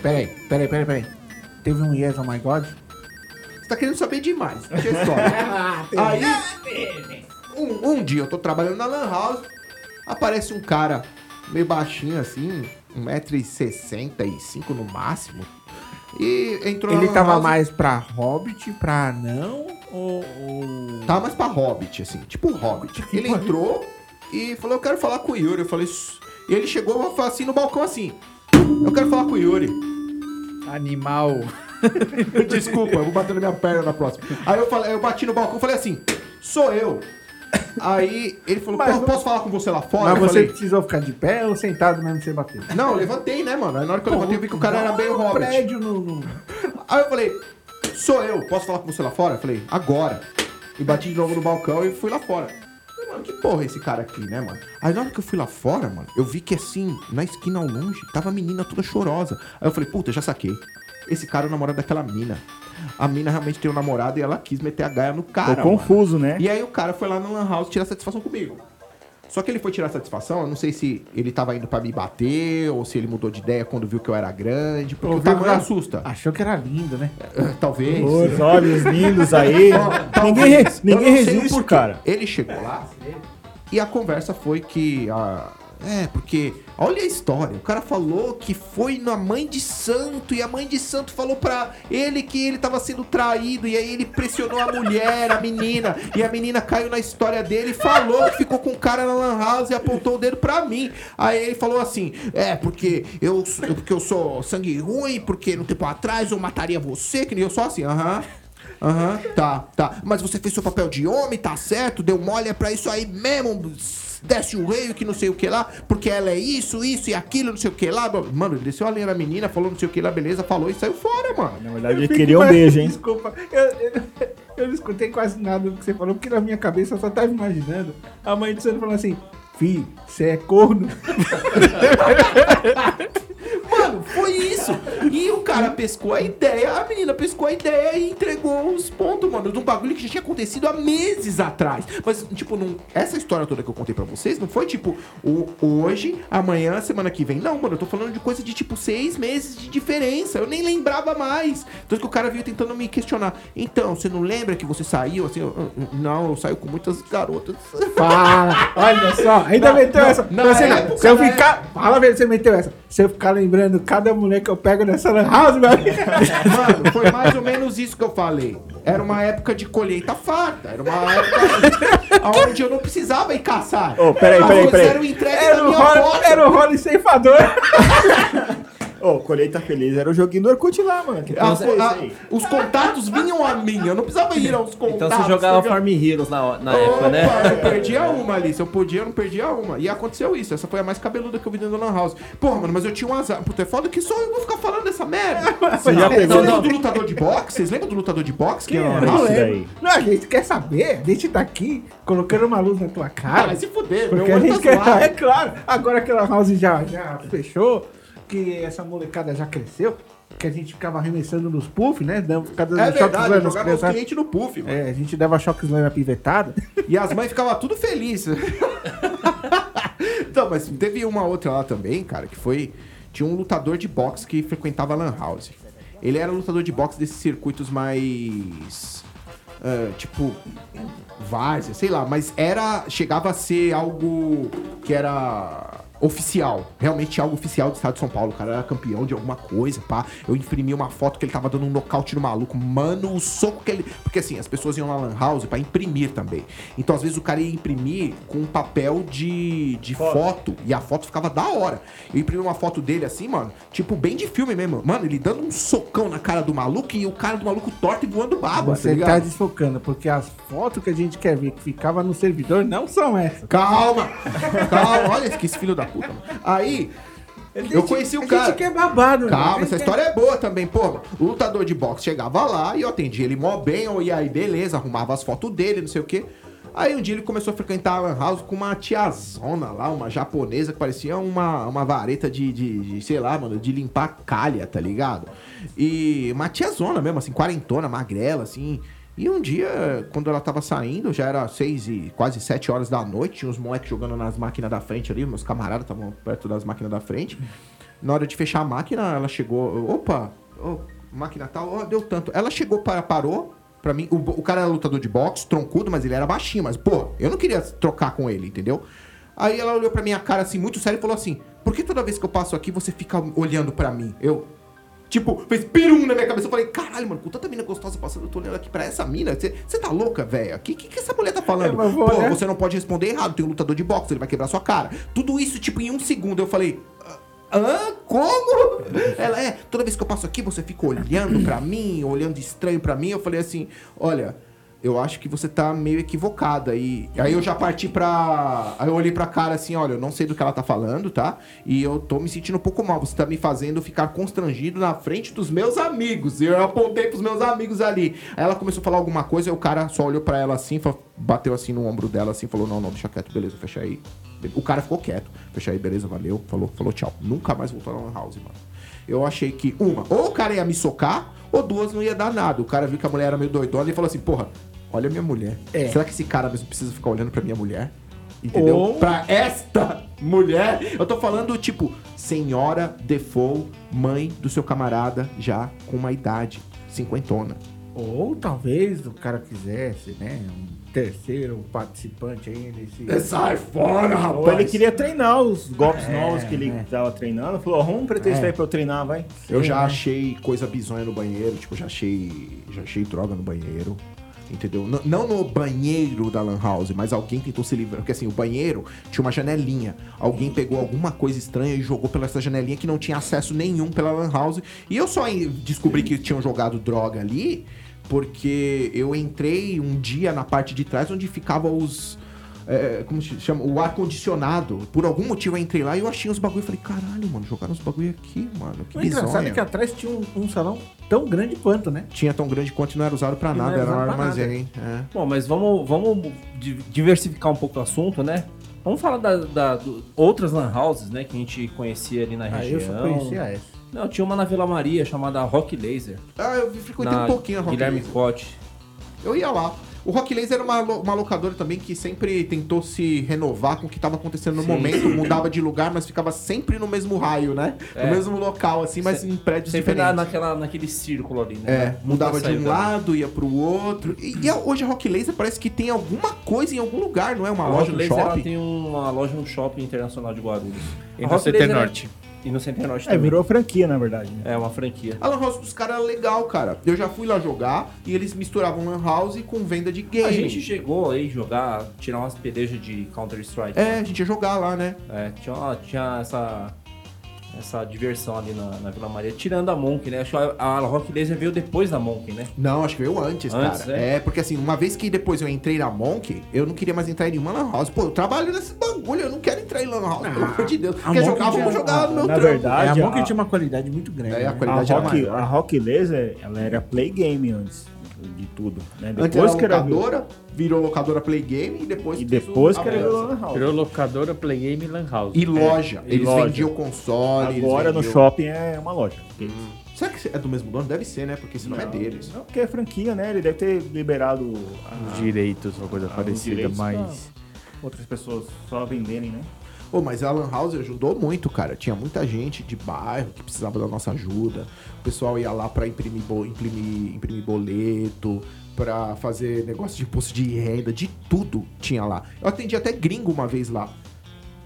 Peraí, peraí, peraí, peraí. Teve um Yes, oh my God? Tá querendo saber demais. Deixa eu história. Aí, um, um dia eu tô trabalhando na Lan House, aparece um cara meio baixinho assim, 1,65m no máximo. E entrou Ele tava House, mais pra Hobbit, pra anão ou... ou... Tava mais pra Hobbit, assim, tipo Hobbit. Ele entrou e falou: Eu quero falar com o Yuri. Eu falei. E ele chegou assim no balcão assim: Eu quero falar com o Yuri. Animal. Desculpa, eu vou bater na minha perna na próxima. Aí eu, falei, eu bati no balcão e falei assim: Sou eu. Aí ele falou: Mas "Posso- Posso falar com você lá fora? Mas Eu você falei, precisou ficar de pé ou sentado mesmo sem bater? Não, eu levantei, né, mano? Aí na hora que eu levantei, eu vi que o cara era meio Um Hobbit. prédio no... no- Aí eu falei, sou eu, posso falar com você lá fora? Eu falei, agora. E bati de novo no balcão e fui lá fora. Falei, mano, que porra é esse cara aqui, né, mano? Aí na hora que eu fui lá fora, mano, eu vi que assim, na esquina ao longe, tava a menina toda chorosa. Aí eu falei, puta, já saquei. Esse cara é o namorado daquela mina. A mina realmente tem um namorado e ela quis meter a gaia no cara. Tô mano. confuso, né? E aí o cara foi lá no Lan House tirar satisfação comigo. Só que ele foi tirar satisfação, eu não sei se ele tava indo pra me bater ou se ele mudou de ideia quando viu que eu era grande, porque o Ouviu, tamanho mano? assusta. Achou que era lindo, né? Talvez. Os olhos lindos aí. ninguém ninguém o resiste, porquê. cara. Ele chegou lá e a conversa foi que. ah, é, porque. Olha a história. O cara falou que foi na mãe de santo e a mãe de santo falou pra ele que ele tava sendo traído. E aí ele pressionou a mulher, a menina. E a menina caiu na história dele e falou que ficou com o cara na Lan House e apontou o dedo pra mim. Aí ele falou assim: É, porque eu, porque eu sou sangue ruim, porque no tempo atrás eu mataria você, que nem eu sou assim, aham. Aham, tá, tá. Mas você fez seu papel de homem, tá certo? Deu mole é pra isso aí mesmo. Desce o rei, que não sei o que lá, porque ela é isso, isso e aquilo, não sei o que lá. Mano, ele desceu a linha da menina, falou não sei o que lá, beleza, falou e saiu fora, mano. Na verdade, ele queria um beijo, hein? Desculpa, eu, eu, eu não escutei quase nada do que você falou, porque na minha cabeça eu só tava imaginando a mãe de santo falando assim, Fi, você é corno. Mano, foi isso. E o cara pescou a ideia, a menina pescou a ideia e entregou os pontos, mano, de um bagulho que já tinha acontecido há meses atrás. Mas, tipo, não, essa história toda que eu contei pra vocês não foi tipo o, hoje, amanhã, semana que vem. Não, mano, eu tô falando de coisa de tipo seis meses de diferença. Eu nem lembrava mais. Tanto que o cara veio tentando me questionar. Então, você não lembra que você saiu assim? Eu, "Eu- não, eu saio com muitas garotas. Fala, olha só, ainda Não, meteu não, essa. na Você- época, se eu ficar. Fala, velho, você meteu essa. Se eu ficar lembrando cada mulher que eu pego nessa lan house, meu amigo. Mano, foi mais ou menos isso que eu falei. Era uma época de colheita farta. Era uma época onde eu não precisava ir caçar. Ô, peraí, peraí, peraí. eram entregues Era na o minha porta. era o Rony ceifador. Ô, Colheita Feliz era o joguinho do Orkut lá, mano. Que A- troço é a- os contatos vinham a mim. Eu não precisava ir aos contatos. Então você jogava tá Farm Heroes na, na ligado? época, né? Opa, eu perdia uma ali. Se eu podia, eu não perdia uma. E aconteceu isso. Essa foi a mais cabeluda que eu vi dentro da Lan House. Porra, mano, mas eu tinha um azar. Puta, é foda que só eu vou ficar falando dessa merda. Você já Você pegou? lembra do lutador de boxe? Vocês lembram do lutador de boxe? Que Quem era era house? daí? Não, a gente quer saber. A gente tá aqui colocando uma luz na tua Ah, cara. vai se fuder. Porque meu a olho gente tá quer. É claro, agora aquela house já, já fechou, que essa molecada já cresceu, que a gente ficava arremessando nos puff, né? Ficava dando É verdade, jogava os crianças. clientes no puff, mano. É, a gente dava choque slam na pivetada. E as mães ficavam tudo felizes. então, mas teve uma outra lá também, cara, que foi. Tinha um lutador de boxe que frequentava a Lan House. Ele era lutador de boxe desses circuitos mais. ah, tipo. Várzea, sei lá, mas era. Chegava a ser algo que era oficial, realmente algo oficial do estado de São Paulo. O cara era campeão de alguma coisa, pá. Eu imprimi uma foto que ele tava dando um nocaute no maluco. Mano, o soco que ele. Porque assim, as pessoas iam na Lan House pra imprimir também. Então, às vezes, o cara ia imprimir com um papel de, de foto. e a foto ficava da hora. Eu imprimi uma foto dele assim, mano, tipo, bem de filme mesmo. Mano, ele dando um socão na cara do maluco e o cara do maluco torto e voando baba. Você tá tá desfocando, porque as fotos que a gente quer ver que ficava no servidor não são essas. Calma! Calma, olha que esse filho da puta. Aí, eu conheci o cara. gente quer babado, Calma, mano. essa história é boa também, pô. O lutador de boxe chegava lá e eu atendia ele mó bem, e aí, beleza, arrumava as fotos dele, não sei o quê. Aí um dia ele começou a frequentar a Lan House com uma tiazona lá, uma japonesa que parecia uma, uma vareta de, de, de, sei lá, mano, de limpar calha, tá ligado? E uma tiazona mesmo, assim, quarentona, magrela, assim. E um dia, quando ela tava saindo, já era seis e quase sete horas da noite, tinha uns moleques jogando nas máquinas da frente ali, meus camaradas estavam perto das máquinas da frente. Na hora de fechar a máquina, ela chegou, opa, ô, máquina tal, ó, deu tanto. Ela chegou, para, parou, pra mim, o, o cara era lutador de boxe, troncudo, mas ele era baixinho, mas, pô, eu não queria trocar com ele, entendeu? Aí ela olhou pra minha cara assim, muito sério, e falou assim, por que toda vez que eu passo aqui, você fica olhando pra mim? Eu... Tipo, fez pirum na minha cabeça. Eu falei, caralho, mano, com tanta mina gostosa passando, eu tô olhando aqui pra essa mina. Você tá louca, velho? O que, que, que essa mulher tá falando? É, Pô, olhar. você não pode responder errado. Tem um lutador de boxe, ele vai quebrar sua cara. Tudo isso, tipo, em um segundo. Eu falei, hã? Como? Ela é, toda vez que eu passo aqui, você fica olhando pra mim, olhando estranho pra mim. Eu falei assim, olha. Eu acho que você tá meio equivocada. E aí eu já parti pra. Aí eu olhei pra cara assim: olha, eu não sei do que ela tá falando, tá? E eu tô me sentindo um pouco mal. Você tá me fazendo ficar constrangido na frente dos meus amigos. E eu apontei pros meus amigos ali. Aí ela começou a falar alguma coisa e o cara só olhou pra ela assim, bateu assim no ombro dela assim, falou: não, não, deixa quieto, beleza, fecha aí. O cara ficou quieto. Fecha aí, beleza, valeu. Falou, falou tchau. Nunca mais voltou na Lan House, mano. Eu achei que, uma, ou o cara ia me socar, ou duas, não ia dar nada. O cara viu que a mulher era meio doidona e falou assim, porra, olha a minha mulher. É. Será que esse cara mesmo precisa ficar olhando pra minha mulher? Entendeu? Ou- Pra esta mulher. Eu tô falando, tipo, senhora Defoe, mãe do seu camarada, já com uma idade, cinquentona. Ou talvez o cara quisesse, né? Um terceiro participante aí nesse. Sai fora, rapaz! Ou ele queria treinar os golpes É, novos que ele é. tava treinando. Falou, arruma um pretexto É. aí pra eu treinar, vai. Eu Sim, já né? achei coisa bizonha no banheiro, tipo, já achei, já achei droga no banheiro. Entendeu? N- não no banheiro da Lan House, mas alguém tentou se livrar. Porque assim, o banheiro tinha uma janelinha. Alguém pegou alguma coisa estranha e jogou pela essa janelinha que não tinha acesso nenhum pela Lan House. E eu só descobri que tinham jogado droga ali porque eu entrei um dia na parte de trás onde ficava os. É, como se chama? O ar-condicionado. Por algum motivo eu entrei lá e eu achei os bagulho e falei, caralho, mano, jogaram os bagulho aqui, mano. Que O engraçado bizonho. é que atrás tinha um, um salão tão grande quanto, né? Tinha tão grande quanto e não era usado pra E nada, era era um armazém. É. Bom, mas vamos, vamos di- diversificar um pouco o assunto, né? Vamos falar da, da- do- outras lan houses, né? Que a gente conhecia ali na Ah, região. eu só conhecia essa. Não, tinha uma na Vila Maria chamada Rock Laser. Ah, eu frequentei um pouquinho a Rock Guilherme Laser. Cote. Eu ia lá. O Rock Laser era uma, uma locadora também que sempre tentou se renovar com o que estava acontecendo no Sim. momento, mudava de lugar, mas ficava sempre no mesmo raio, né? É. No mesmo local, assim, mas Se- em prédios Sempre diferentes. naquela, naquele círculo ali, né? É, mudava de um lado, ia pro outro. E, e a- hoje a Rock Laser parece que tem alguma coisa em algum lugar, não é? Uma A loja Rock no Laser ela shopping? tem uma loja no shopping internacional de Guarulhos. E no Rock Laser é- Norte. E no Center Norte É, também. virou franquia, na verdade. né? É uma franquia. A Lan House dos caras era legal, cara. Eu já fui lá jogar e eles misturavam Lan House com venda de game. A gente chegou aí jogar, tirar umas pelejas de Counter-Strike. É, a gente ia jogar lá, né? É, tinha, tinha essa, essa diversão ali na, na Vila Maria, tirando a Monk, né? Acho que a, a Rock Laser veio depois da Monk, né? Não, acho que veio antes, Antes, cara. é? É? porque assim, uma vez que depois eu entrei na Monk, eu não queria mais entrar em nenhuma Lan House. Pô, eu trabalho nesse bagulho, eu não quero entrar em Lan House, pelo amor de Deus. a Quer jogar, tinha- vamos jogar no meu na trampo. verdade, é, a a- Monk tinha uma qualidade muito grande. É, a né? qualidade A era Rock, maior. a Rock Laser, ela era play game antes de tudo. Né? Antes Depois era que era locadora, virou locadora Play Game e depois E depois que era. Lan House. Virou locadora, Play Game e Lan House. E loja. E eles loja. vendiam console. Agora no vendiam- shopping é uma loja. Será que é do mesmo dono? Deve ser, né? Porque senão é deles. Não, porque é franquia, né? Ele deve ter liberado Os a- direitos ou coisa Ah, os parecida, mas... outras pessoas só venderem, né? Pô, mas a Lan House ajudou muito, cara. Tinha muita gente de bairro que precisava da nossa ajuda. O pessoal ia lá pra imprimir, bo- imprimir, imprimir boleto, pra fazer negócio de imposto de renda, de tudo tinha lá. Eu atendi até gringo uma vez lá.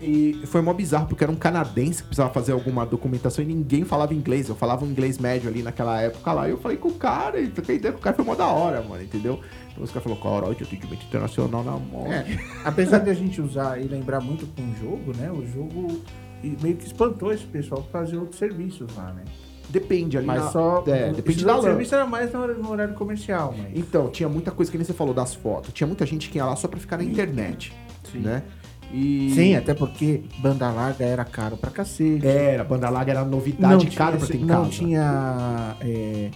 E foi mó bizarro, porque era um canadense que precisava fazer alguma documentação e ninguém falava inglês. Eu falava um inglês médio ali naquela época lá. E eu falei com o cara, e troquei ideia com o cara, foi mó da hora, mano, entendeu? Então os caras falaram, caralho, de atendimento internacional na mão. É, apesar de a gente usar e lembrar muito com o jogo, né? O jogo meio que espantou esse pessoal pra fazer outros serviços lá, né? Depende ali Mas na- só. É, depende da lã. serviço era mais no horário, no horário comercial, mas. Então, tinha muita coisa que nem você falou das fotos. Tinha muita gente que ia lá só pra ficar na internet, né? E... Sim, até porque banda larga era caro pra cacete. Era, banda larga era novidade, caro pra ter em não casa. tinha é,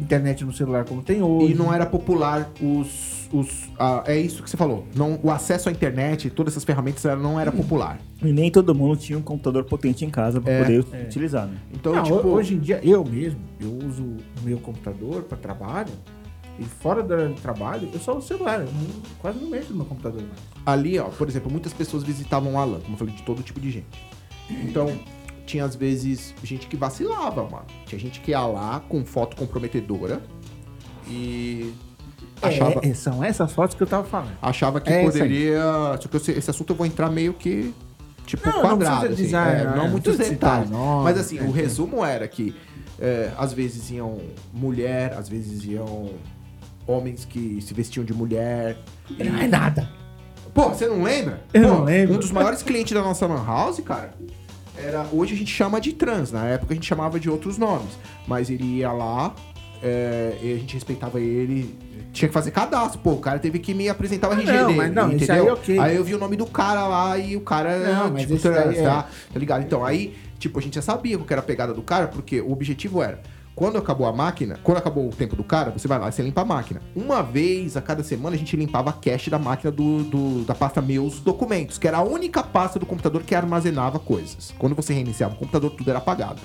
internet no celular como tem hoje. E não era popular os. os ah, é isso que você falou. Não, o acesso à internet, todas essas ferramentas não era popular. E nem todo mundo tinha um computador potente em casa pra É, poder utilizar, né? Então, Não, tipo. hoje em dia, eu mesmo, eu uso o meu computador para trabalho. E fora do horário de trabalho, eu só uso o celular. Eu não- quase não mexo no meu computador mais. ali, ó, por exemplo, muitas pessoas visitavam o Alan, como eu falei, de todo tipo de gente. Então, tinha às vezes gente que vacilava, mano. Tinha gente que ia lá com foto comprometedora e achava, É, é, são essas fotos que eu tava falando. achava que É poderia. Só que esse assunto eu vou entrar meio que. Tipo, Não, não quadrado. precisa assim. design, É, né? não Não muitos detalhes. nome, Mas assim, é. o resumo era que é, às vezes iam mulher, às vezes iam homens que se vestiam de mulher. Não é nada. Pô, você não lembra? Eu Pô, não lembro. Um dos maiores clientes da nossa Lan House, cara, era. Hoje a gente chama de trans, na época a gente chamava de outros nomes. Mas ele ia lá, é, e a gente respeitava ele. Tinha que fazer cadastro, pô. O cara teve que me apresentar o Ah, RG não, dele. mas não, isso entendeu? aí ok. Aí eu vi o nome do cara lá e o cara Não, mas tipo, daí trans, é- tá? Tá ligado? Então, aí, tipo, a gente já sabia qual que era a pegada do cara, porque o objetivo era. Quando acabou a máquina, quando acabou o tempo do cara, você vai lá e você limpa a máquina. Uma vez a cada semana a gente limpava a cache da máquina do, do- da pasta Meus Documentos, que era a única pasta do computador que armazenava coisas. Quando você reiniciava o computador, tudo era apagado.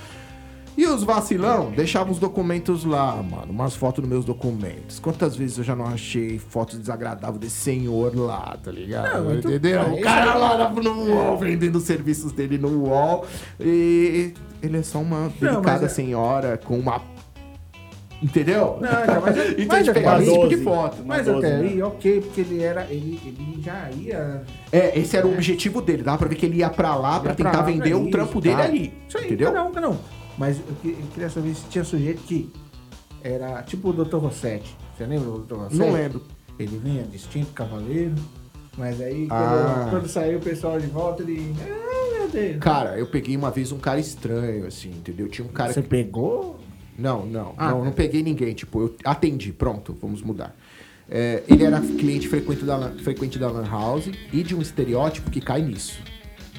E os vacilão deixavam os documentos lá, mano. Umas fotos nos meus documentos. Quantas vezes eu já não achei fotos desagradáveis desse senhor lá, tá ligado? Não, Entendeu? O cara lá no UOL, vendendo os serviços dele no UOL. E ele é só uma delicada é- senhora com uma. Entendeu? Não, já, mas, então mas até esse tipo de foto. Mas Uma até dose, né? aí, ok, porque ele era. Ele, ele já ia. É, esse era o objetivo dele. Dava pra ver que ele ia pra lá pra ia tentar pra lá, vender pra o isso, trampo dele tá? ali. Isso aí, entendeu? Cada um. Mas eu, eu queria saber se tinha sujeito que era tipo o Dr. Rossetti. Você lembra do Dr. Rossetti? Não lembro. Ele vinha distinto cavaleiro. Mas aí, quando, Ah. quando saiu o pessoal de volta, ele. Ah, meu Deus. Cara, eu peguei uma vez um cara estranho, assim, entendeu? Tinha um cara Você que. pegou? Não, não, Ah, não, não peguei ninguém. Tipo, eu atendi, pronto, vamos mudar. É, ele era cliente frequente da, Lan- frequente da Lan House e de um estereótipo que cai nisso.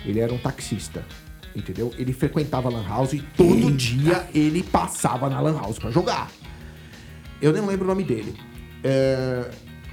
Ele era um taxista, entendeu? Ele frequentava a Lan House e todo dia ele passava na Lan House pra jogar. Eu nem lembro o nome dele. É,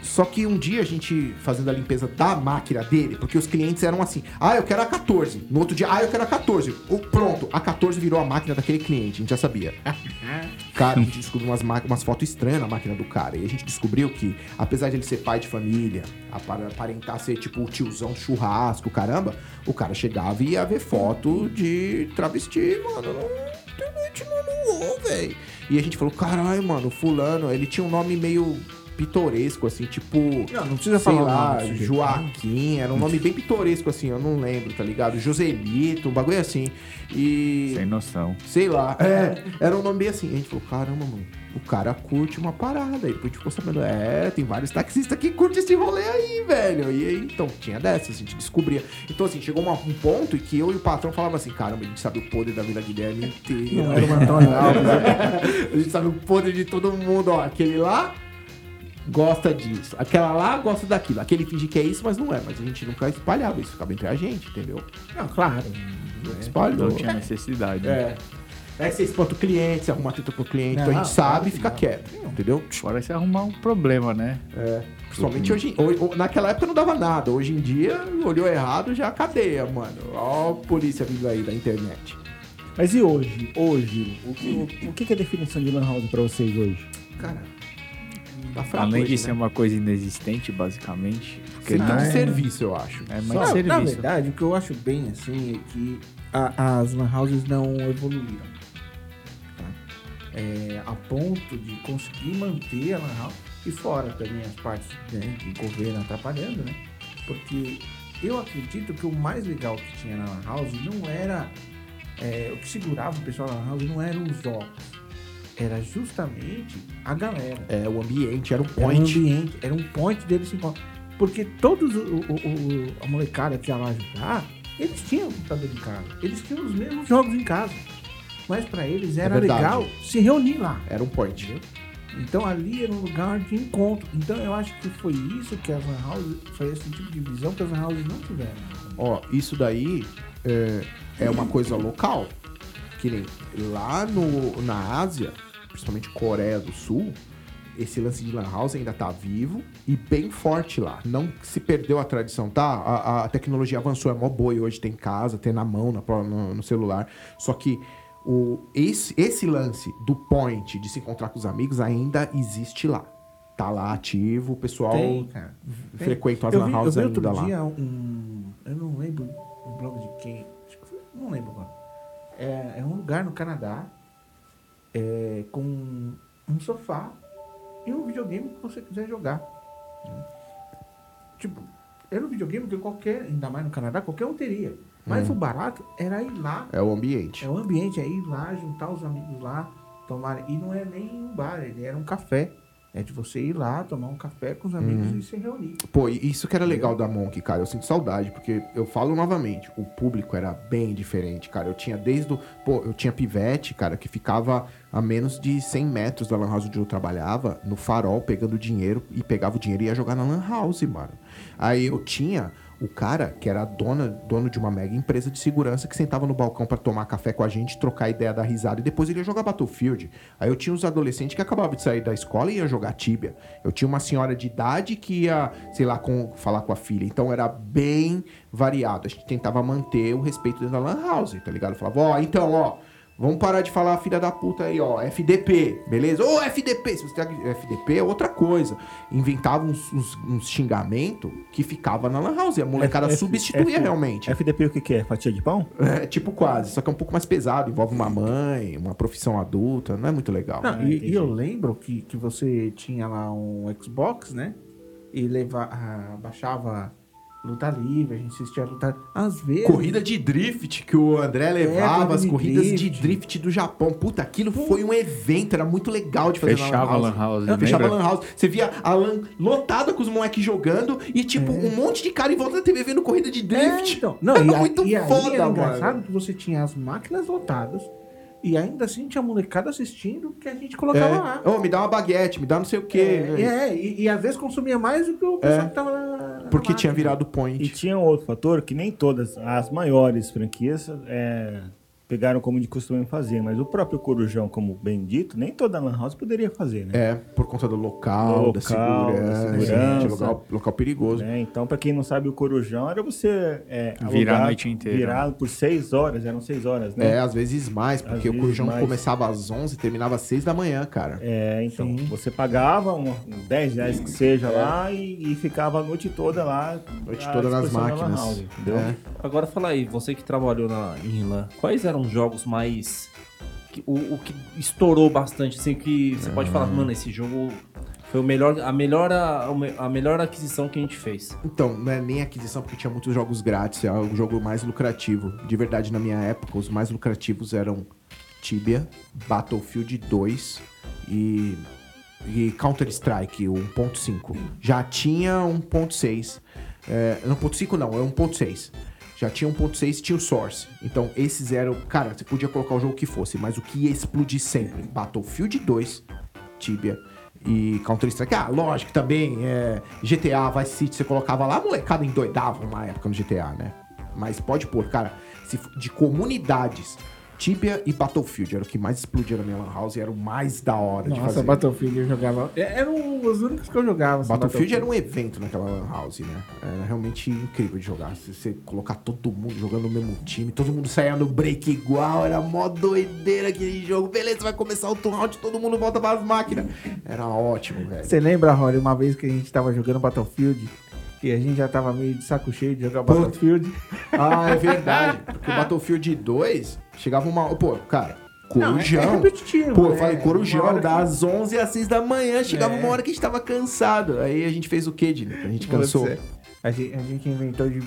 Só que um dia a gente fazendo a limpeza da máquina dele, porque os clientes eram assim: ah, eu quero a 14. No outro dia, ah, eu quero a 14. O- pronto, a 14 virou a máquina daquele cliente, a gente já sabia. Cara, a gente descobriu umas, ma- umas fotos estranhas na máquina do cara. E a gente descobriu que, apesar de ele ser pai de família, apar- aparentar ser tipo o tiozão churrasco, caramba, o cara chegava e ia ver foto de travesti, mano. Não internet, mano, velho. E a gente falou: caralho, mano, fulano, ele tinha um nome meio pitoresco, assim, tipo. Não, não precisa sei falar lá, sujeito. Joaquim, era um nome bem pitoresco, assim, eu não lembro, tá ligado? Joselito, um bagulho assim. E. Sem noção. Sei lá. É, era um nome bem assim. A gente falou, caramba, mano, o cara curte uma parada. Aí depois a gente ficou sabendo, é, tem vários taxistas que curtem esse rolê aí, velho. E aí, então, tinha dessas, a gente descobria. Então, assim, chegou uma- um ponto em que eu e o patrão falava assim, caramba, a gente sabe o poder da Vila Guilherme inteira. Não era o Antônio Alves. a gente sabe o poder de todo mundo, ó. Aquele lá gosta disso. Aquela lá gosta daquilo. Aquele finge que é isso, mas não é. Mas a gente nunca espalhava isso. Ficava entre a gente, entendeu? Não, claro. Espalhou. Não tinha necessidade. É. Aí você espanta o cliente, você arruma treta pro cliente, então a Não, gente sabe e fica não. quieto, entendeu? Fora se arrumar um problema, né? É. Principalmente hoje. ho- ho- Naquela época não dava nada. Hoje em dia, olhou errado, já cadeia, mano. Ó, a polícia vindo aí da internet. Mas e hoje? Hoje, o que, o, o que é a definição de Lan House pra vocês hoje? Cara, tá fraco Além de ser né? uma coisa inexistente, basicamente. Porque Serviço não de é, serviço, eu acho. é mais Não, na serviço. verdade, o que eu acho bem assim é que a- as lan houses não evoluíram. tá? É, a ponto de conseguir manter a lan house e fora também as partes né, de governo atrapalhando, né? Porque eu acredito que o mais legal que tinha na lan house não era é, o que segurava o pessoal na lan house não eram os jogos, era justamente a galera. É, o ambiente era um Era um point. ambiente, era um point deles se encontrar. Porque todos o, o- o- a molecada que ia lá jogar, eles tinham computador em casa. Eles tinham os mesmos jogos em casa. Mas pra eles era verdade. legal se reunir lá. Era um point. Então ali era um lugar de encontro. Então eu acho que foi isso que as lan houses, foi esse tipo de visão que as lan houses não tiveram. Ó, isso daí é, é uma coisa local. Que nem lá no, na Ásia, principalmente Coreia do Sul, esse lance de Lan House ainda tá vivo e bem forte lá. Não se perdeu a tradição, tá? A, a tecnologia avançou, é mó boi hoje, tem em casa, tem na mão, na, no, no celular. Só que o, esse, esse lance do point de se encontrar com os amigos ainda existe lá. Tá lá ativo, o pessoal Tem, frequenta as eu Lan Houses vi ainda outro lá. dia um. Eu não lembro o blog de quem. Acho que foi, não lembro agora. É, é um lugar no Canadá é, com um sofá e um videogame que você quiser jogar. Tipo, era um videogame que qualquer, ainda mais no Canadá, qualquer um teria. Mas o barato era ir lá. É o ambiente. É o ambiente, é ir lá, juntar os amigos lá, tomar. E não é nem um bar, ele era um café. É de você ir lá, tomar um café com os amigos e se reunir. Pô, e isso que era legal da Monk, cara. Eu sinto saudade, porque eu falo novamente, o público era bem diferente, cara. Eu tinha desde o. Pô, eu tinha pivete, cara, que ficava a menos de 100 metros da Lan House onde eu trabalhava, no farol, pegando dinheiro, e pegava o dinheiro e ia jogar na Lan House, mano. Aí eu tinha o cara que era dona, dono de uma mega empresa de segurança que sentava no balcão pra tomar café com a gente, trocar ideia da risada e depois ele ia jogar Battlefield. Aí eu tinha os adolescentes que acabavam de sair da escola e ia jogar Tibia. Eu tinha uma senhora de idade que ia, sei lá, com, falar com a filha. Então era bem variado. A gente tentava manter o respeito dentro da Lan House, tá ligado? Eu falava, ó, então, ó. Vamos parar de falar filha da puta aí, ó. FDP, beleza? Ô, FDP! Se você tem FDP é outra coisa. Inventava uns, uns, uns xingamentos que ficava na Lan House. E a molecada F- substituía F- realmente. FDP o que, que é? Fatia de pão? É, tipo quase, só que é um pouco mais pesado. Envolve uma mãe, uma profissão adulta. Não é muito legal. Não, Ah, e, e eu lembro que, que você tinha lá um Xbox, né? E leva, ah, baixava luta livre, a gente assistia a luta. Às vezes. Corrida de drift que o André levava, corrida as corridas de drift. drift do Japão. Puta, aquilo foi um evento, era muito legal de fazer Fechava na a Lan House, É, Fechava a? Lan House. Você via a Lan lotada com os moleques jogando e, tipo, um monte de cara em volta da TV vendo corrida de É, drift. então. Não, Era e, a- muito e aí foda, era mano. engraçado que você tinha as máquinas lotadas e ainda assim tinha molecada assistindo que a gente colocava lá. É. Ô, me dá uma baguete, me dá não sei o quê. É, é, e, e às vezes consumia mais do que o pessoal que tava na, na Porque tinha virado E point. tinha um outro fator que nem todas as maiores franquias é, pegaram como de costume fazer, mas o próprio Corujão, como bem dito, nem toda Lan House poderia fazer, né? É, por conta do local, da Local, da segurança, segurança. local, local perigoso. Né? Então, pra quem não sabe, o Corujão era você é, Virar a alugar- noite inteira. Virar por seis horas, eram seis horas, né? É, às vezes mais, porque Às o Corujão mais. começava às 11 e terminava às 6 da manhã, cara. É, então, você pagava um, um 10 reais que seja lá e, e ficava a noite toda lá. Noite à toda nas da máquinas. House, entendeu? É. Agora fala aí, você que trabalhou na, em LAN, quais eram os jogos mais. o, o que estourou bastante, assim, que você pode falar, mano, esse jogo foi o melhor, a, melhor, a, melhor aquisição que a gente fez. Então, não é nem aquisição, porque tinha muitos jogos grátis, é o jogo mais lucrativo. De verdade, na minha época, os mais lucrativos eram Tibia, Battlefield 2 e, e Counter-Strike, o 1.5. Já tinha 1.6. É, não, 1.5 não, é 1.6. Já tinha 1.6 e tinha o Source. Então, esses eram... Cara, você podia colocar o jogo que fosse, mas o que ia explodir sempre? Battlefield 2, Tibia e Counter-Strike. Ah, lógico, também é, GTA, Vice City, você colocava lá, a molecada endoidava uma época no GTA, né? Mas pode pôr, cara, se de comunidades, Tibia e Battlefield era o que mais explodia na minha lan house e era o mais da hora de Nossa, fazer. Battlefield eu jogava. é- Eram os únicos que eu jogava. assim, Battlefield era um evento naquela lan house, né? Era realmente incrível de jogar. Se você colocar todo mundo jogando no mesmo time, todo mundo saia no break igual, era mó doideira aquele jogo. Beleza, vai começar outro round, todo mundo volta para as máquinas. Era ótimo, velho. Você lembra, Rory, uma vez que a gente tava jogando Battlefield e a gente já tava meio de saco cheio de jogar. Battlefield? Ah, é verdade. Porque o Battlefield 2 chegava uma. Pô, cara, Não, é- Corujão. repetitivo, Pô, eu é, falei, Corujão, hora que- das 11 às 6 da manhã. Chegava É. uma hora que a gente tava cansado. Aí a gente fez o quê, Dini? A gente cansou. A gente, a gente inventou de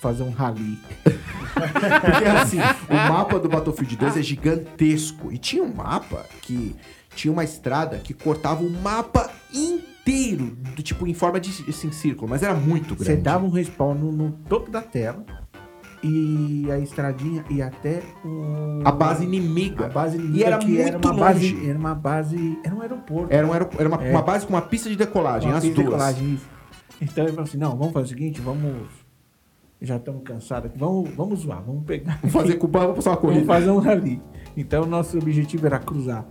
fazer um rally. Porque assim, o mapa do Battlefield 2 é gigantesco. E tinha um mapa que tinha uma estrada que cortava o mapa inteiro, do, tipo, em forma de assim, círculo, mas era muito grande. Você dava um respawn no, no topo da tela e a estradinha ia até um... a base inimiga. A base inimiga E era que era muito uma base, longe. era uma base, era um aeroporto. Era, um era uma, É. uma base com uma pista de decolagem, Uma as pista de duas. decolagem. Então ele falou assim, não, vamos fazer o seguinte, vamos... Já estamos cansados aqui, vamos, vamos zoar, vamos pegar... Vamos fazer o vamos passar uma Vamos corrida. fazer um rally. Então, o nosso objetivo era cruzar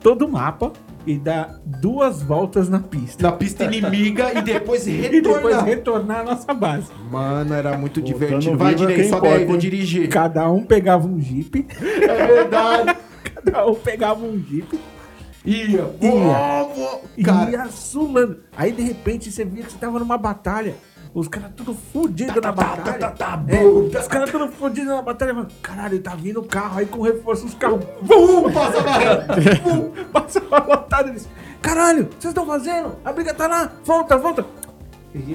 todo o mapa e dar duas voltas na pista. Na pista inimiga e depois E depois retornar. retornar à nossa base. Mano, era muito Voltando divertido. Vai, quem sobe aí, vou dirigir. Cada um pegava um jeep. É verdade. Cada um pegava um jeep. Ia. Ia. Cara, ia sulando. Aí de repente você via que você tava numa batalha. Os caras tudo fudidos na tá, tá, batalha. tá, tá, É, os caras tudo fudidos na batalha. Mano. Caralho, tá vindo o carro. Aí com reforço os carros. Vum, passa barra. Bum, Passava lotado. Eles. Caralho, vocês estão fazendo? A briga tá lá. Volta, volta.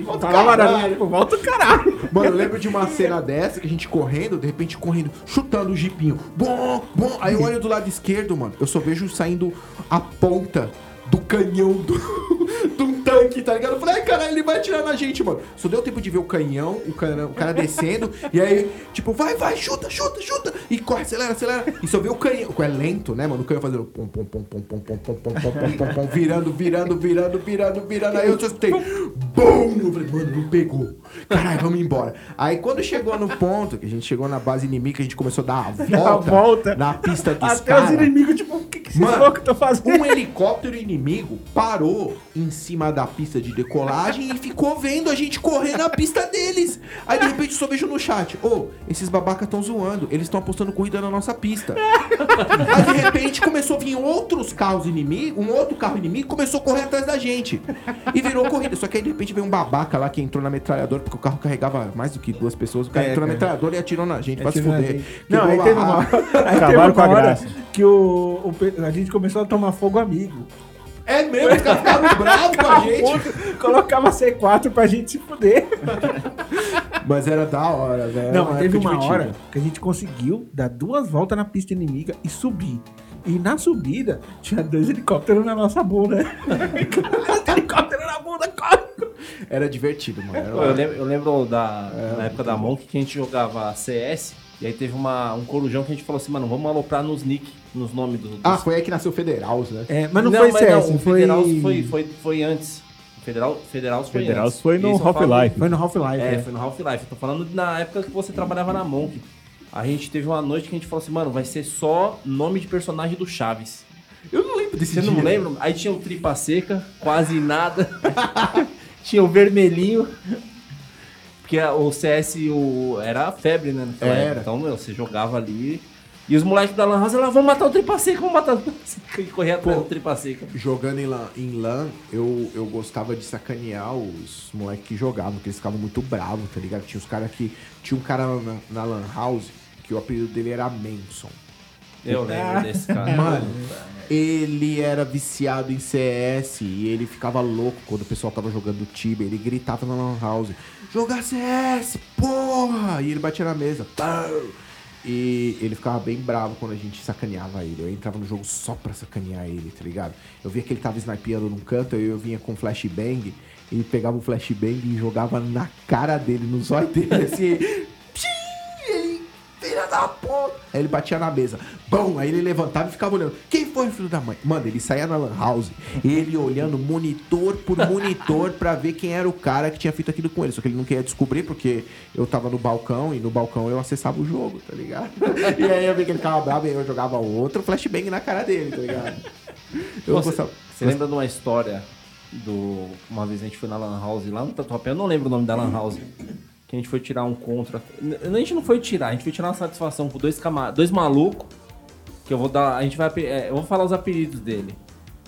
Volta, falava, caralho. tipo, volta o caralho. Mano, eu lembro de uma cena dessa que a gente correndo, de repente correndo, chutando o jipinho. Bom, bom. Aí eu olho do lado esquerdo, mano. Eu só vejo saindo a ponta do canhão do, um tanque, tá ligado? Eu falei, ai, caralho, ele vai atirar na gente, mano. Só deu tempo de ver o canhão, o cara, o cara descendo, e aí, tipo, vai, vai, chuta, chuta, chuta. E corre, acelera, acelera. E só vê o canhão. É lento, né, mano? O canhão fazendo pom, pom, pom, pom, pom, pom, pom, pom, pom, pom, pom, pom, virando, virando, virando, virando, virando. Aí eu só escutei, bum! Eu falei, mano, não pegou. Caralho, vamos embora. Aí quando chegou no ponto, que a gente chegou na base inimiga, a gente começou a dar a volta, volta. na pista dos Até os inimigos, tipo, o que, que Mano, estão fazendo? Um helicóptero inimigo parou em cima da pista de decolagem e ficou vendo a gente correr na pista deles. Aí de repente só vejo no chat: Ô, esses babacas estão zoando, eles estão apostando corrida na nossa pista. Aí de repente começou a vir outros carros inimigos, um outro carro inimigo começou a correr atrás da gente. E virou corrida. Só que aí de repente veio um babaca lá que entrou na metralhadora, porque o carro carregava mais do que duas pessoas. O cara É, entrou na metralhadora e atirou na gente, pra se fuder. Não, aí teve uma, Acabaram com a graça. Que o, o a gente começou a tomar fogo amigo. É mesmo, os caras ficaram bravos com a gente. Colocava C4 pra gente se fuder. Mas era da hora, velho. Não, Era mas teve uma divertida. hora que a gente conseguiu dar duas voltas na pista inimiga e subir. E na subida, tinha dois helicópteros na nossa bunda. Helicóptero na bunda, corre! Era divertido, mano. Era eu, lembro, eu lembro da, na época da Monk que a gente jogava CS e aí teve uma, um corujão que a gente falou assim, mano, vamos aloprar nos nick, nos nomes dos. Ah, foi aí que nasceu o Federals, né? É, mas não, foi CS, o foi... Federal foi, foi, foi antes. O Federal, Federal foi Federal antes. foi no Half-Life. Foi no Half-Life. É, É, foi no Half-Life. Eu tô falando na época que você trabalhava na Monk. A gente teve uma noite que a gente falou assim, mano, vai ser só nome de personagem do Chaves. Eu não lembro desse Você não dia. lembra? Aí tinha o Tripa Seca, quase nada. tinha o Vermelhinho. Porque a- o CS o, era a febre, né? naquela Era. época. Então, meu, você jogava ali. E os moleques da Lan House, lá, vamos matar o Tripa Seca, vamos matar o Tripa Seca. E correr atrás Pô. do Tripa Seca. Jogando em LAN, em LAN eu, eu gostava de sacanear os moleques que jogavam, porque eles ficavam muito bravos, tá ligado? Tinha os caras que. Tinha um cara na, na Lan House que o apelido dele era Manson. Eu lembro desse cara. Mano, ele era viciado em CS e ele ficava louco quando o pessoal tava jogando Tibia. Ele gritava na Lan House: Jogar CS, porra! E ele batia na mesa. Pau! E ele ficava bem bravo quando a gente sacaneava ele. Eu entrava no jogo só pra sacanear ele, tá ligado? Eu via que ele tava snipeando num canto, aí eu vinha com flashbang. Ele pegava o flashbang e jogava na cara dele, no zóio dele, assim. Da puta! Aí ele batia na mesa. Bom, aí ele levantava e ficava olhando. Quem foi, filho da mãe? Mano, ele saía na Lan House, ele olhando monitor por monitor pra ver quem era o cara que tinha feito aquilo com ele. Só que ele não queria descobrir porque eu tava no balcão e no balcão eu acessava o jogo, tá ligado? E aí eu vi que ele ficava bravo e aí eu jogava outro flashbang na cara dele, tá ligado? Eu Você, gostava. você lembra de uma história do. Uma vez a gente foi na Lan House lá no Tatuapé, eu não lembro o nome da Lan House. Que a gente foi tirar um contra. A gente não foi tirar, a gente foi tirar uma satisfação com dois, cama... dois malucos. Que eu vou dar. A gente vai. é, eu vou falar os apelidos dele.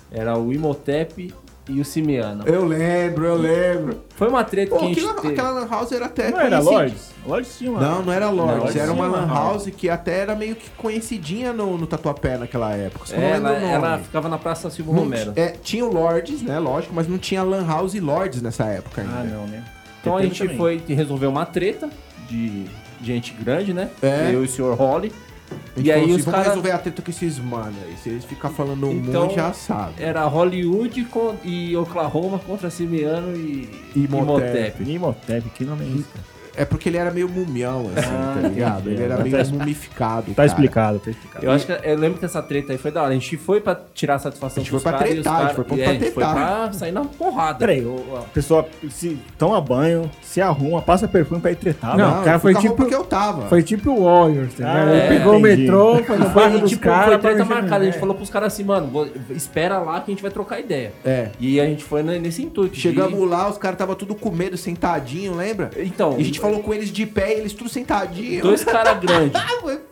Era o Imhotep e o Simiano. Eu lembro, eu lembro. Foi uma treta Pô, que a gente aquela, teve. aquela Lan House era até Não era. Lords? Lords tinha uma... Não, não era Lords, Lords era uma Lan House que até era meio que conhecidinha no, no Tatuapé naquela época. Só não Ela, ela ficava na Praça Silva Não Romero. é, tinha o Lords, né? Lógico, mas não tinha Lan House e Lords nessa época ainda. Ah, não, né? Então a gente também. foi resolver uma treta de gente grande, né? É. Eu e o Sr. Holly. A gente E aí assim, os caras. resolver a treta com esses mano aí. Se eles ficar falando Então, muito, já sabe. Era Hollywood e Oklahoma contra Simiano e E Imhotep. Imhotep. Imhotep, que nome é esse? cara? É porque ele era meio mumião, assim, Ah, tá ligado? Ele era Tá meio mumificado. Tá cara. explicado, tá explicado. Eu acho que eu lembro que essa treta aí foi da hora. A gente foi pra tirar satisfação A gente foi pra caras e os tretar, a gente foi pra- é, pra a gente foi tretar. pra sair na porrada. Peraí, o- a pessoa se toma banho, se arruma, passa perfume pra ir tretar. Não, o cara foi a tipo- que eu tava. Foi tipo o Warriors, tá ligado? Ah, Ele é, pegou entendi. o metrô, foi no Foi, bairro dos tipo, caras. foi treta marcada. A gente é. falou pros caras assim, mano, espera lá que a gente vai trocar ideia. É. E a gente foi ne- nesse intuito. Chegamos lá, os caras estavam tudo com medo, sentadinho, lembra? Então, E a gente falou com eles de pé e eles tudo sentadinho. dois caras grandes.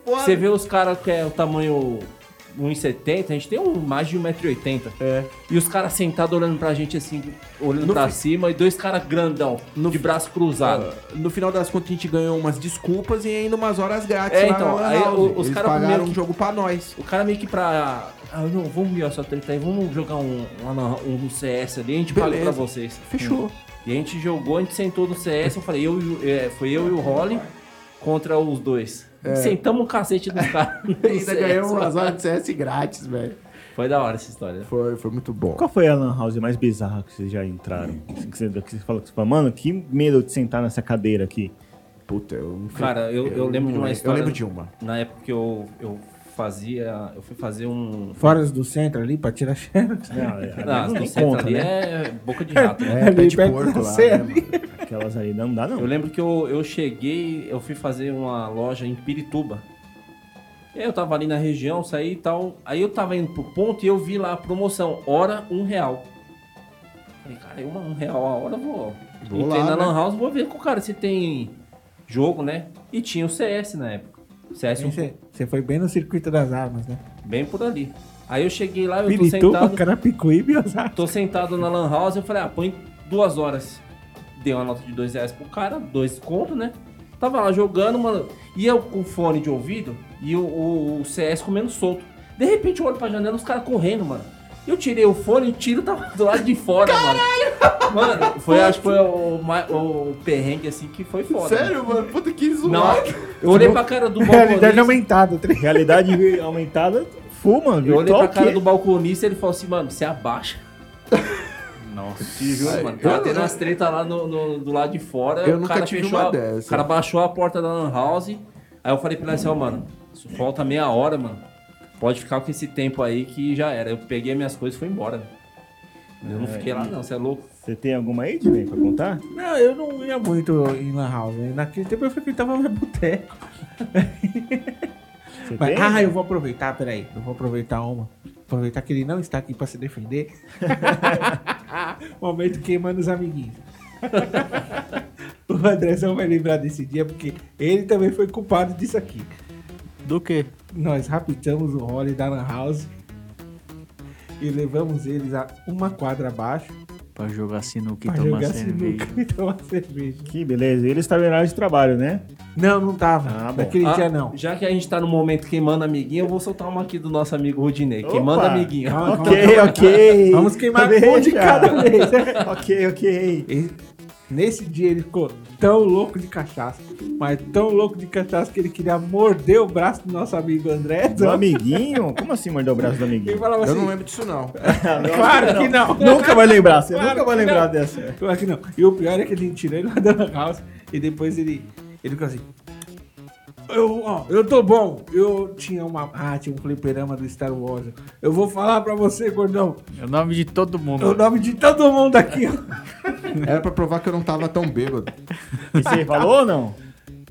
Ah. Você vê os caras que é o tamanho 1,70, a gente tem um, mais de 1,80m. É. E os caras sentados olhando pra gente assim, olhando No pra fi- cima, e dois caras grandão, de braço cruzado. No final das contas, a gente ganhou umas desculpas e ainda umas horas grátis É, então, aí o- os caras pagaram meio um que- jogo pra nós. O cara meio que pra. Ah, não, vamos ver essa treta aí, vamos jogar um, na- um CS ali, a gente paga Beleza. pra vocês. Fechou. E a gente jogou, a gente sentou no CS, eu falei, eu, o- é, foi eu e o Holly contra os dois. Sentamos um cacete dos caras. no É. Ainda ganhamos umas horas de CS grátis, velho. Foi da hora essa história. Foi, foi muito bom. Qual foi a lan house mais bizarra que vocês já entraram? Que você, que você falou que você falou, mano, que medo de sentar nessa cadeira aqui. Puta, eu não Cara, eu, eu lembro de uma história. Eu lembro de uma. Na época que eu, eu fazia. Eu fui fazer um. Fora do centro ali pra tirar xerox. Não, é- Não, não no tem centro conta, ali né? é boca de rato, né? É, pé de porco lá, né? Aquelas ali não dá, não. Eu lembro que eu, eu cheguei, eu fui fazer uma loja em Pirituba. Aí eu tava ali na região, saí e tal. Aí eu tava indo pro ponto e eu vi lá a promoção, hora um real. Falei, cara, uma, um real a hora, vou. Vou Entrei lá, na né? Lan House, vou ver com o cara se tem jogo, né? E tinha o CS na época. CS um- Você, você foi bem no circuito das armas, né? bem por ali. Aí eu cheguei lá, eu tô sentado. Carapicuíba e Osasco. Tô sentado na Lan House, eu falei, ah, põe duas horas. Dei uma nota de dois reais pro cara, dois conto, né? Tava lá jogando, mano. E eu com fone de ouvido e o, o- o CS comendo solto. De repente eu olho pra janela os caras correndo, mano. Eu tirei o fone e o tiro tava do lado de fora, mano. Mano, foi, acho que foi o, o perrengue assim que foi foda. né? Sério, mano? Puta que Não, zoado. eu olhei pra cara do Realidade balconista. aumentada. tá? Realidade aumentada, fuma, Eu olhei pra cara do balconista e ele falou assim, mano, você abaixa. Nossa. Viu, mano? eu- Tava tendo umas treta lá no, no- do lado de fora. Eu o nunca cara tive fechou uma a, dessa. O cara baixou a porta da Lan House. Aí eu falei pra ele assim, ó, mano, falta meia hora, mano. Pode ficar com esse tempo aí que já era. Eu peguei minhas coisas e fui embora. Eu não fiquei lá, não, você é louco. Você tem alguma aí, Dinei, pra contar? Não, eu não ia muito em Lan House. Naquele tempo eu frequentava mais boteco. Mas, tem? ah, eu vou aproveitar, peraí. Eu vou aproveitar uma. Aproveitar que ele não está aqui pra se defender. Momento queimando os amiguinhos. o Andrezão vai lembrar desse dia porque ele também foi culpado disso aqui. Do quê? Nós raptamos o Holly da Lan House e levamos eles a uma quadra abaixo Pra jogar sinuca e pra tomar jogar cerveja. sinuca e tomar cerveja. Que beleza. Eles estavam em horário de trabalho, né? Não, não tava. Ah, bom. Naquele Ah, dia não. Já que a gente tá no momento queimando amiguinho, eu vou soltar uma aqui do nosso amigo Rudinei. Queimando amiguinho. Calma, Ok, calma. ok. Vamos queimar Deixa. um de cada vez. ok, ok. Nesse dia ele ficou tão louco de cachaça, mas tão louco de cachaça que ele queria morder o braço do nosso amigo André. Do amiguinho? Como assim mordeu o braço do Ele amiguinho? falava Eu assim, não lembro disso, não. claro que não. Nunca vai lembrar, você Claro nunca vai lembrar não. dessa. Claro que não. E o pior é que ele tirou ele lá da house e depois ele, ele ficou assim. Eu, ó, eu tô bom. Eu tinha uma. Ah, tinha um fliperama do Star Wars. Eu vou falar pra você, gordão. É o nome de todo É o mundo. nome de todo mundo aqui, ó. Era pra provar que eu não tava tão bêbado. E você falou ou não?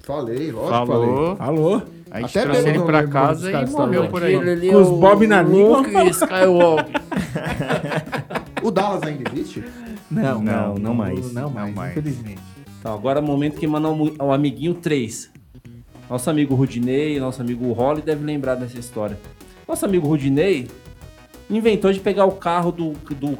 Falei, lógico que falei. Falou. Falou. A gente Até trouxe ele pra casa caras e que morreu estavam por aí. Com os Bob na língua. Skywalker. O Dallas ainda existe? Não, Não, não mais. Não mais, Não mais. infelizmente. Então, agora é o momento que mandar o amiguinho 3. Nosso amigo Rudinei, nosso amigo Holly deve lembrar dessa história. Nosso amigo Rudinei inventou de pegar o carro do, do,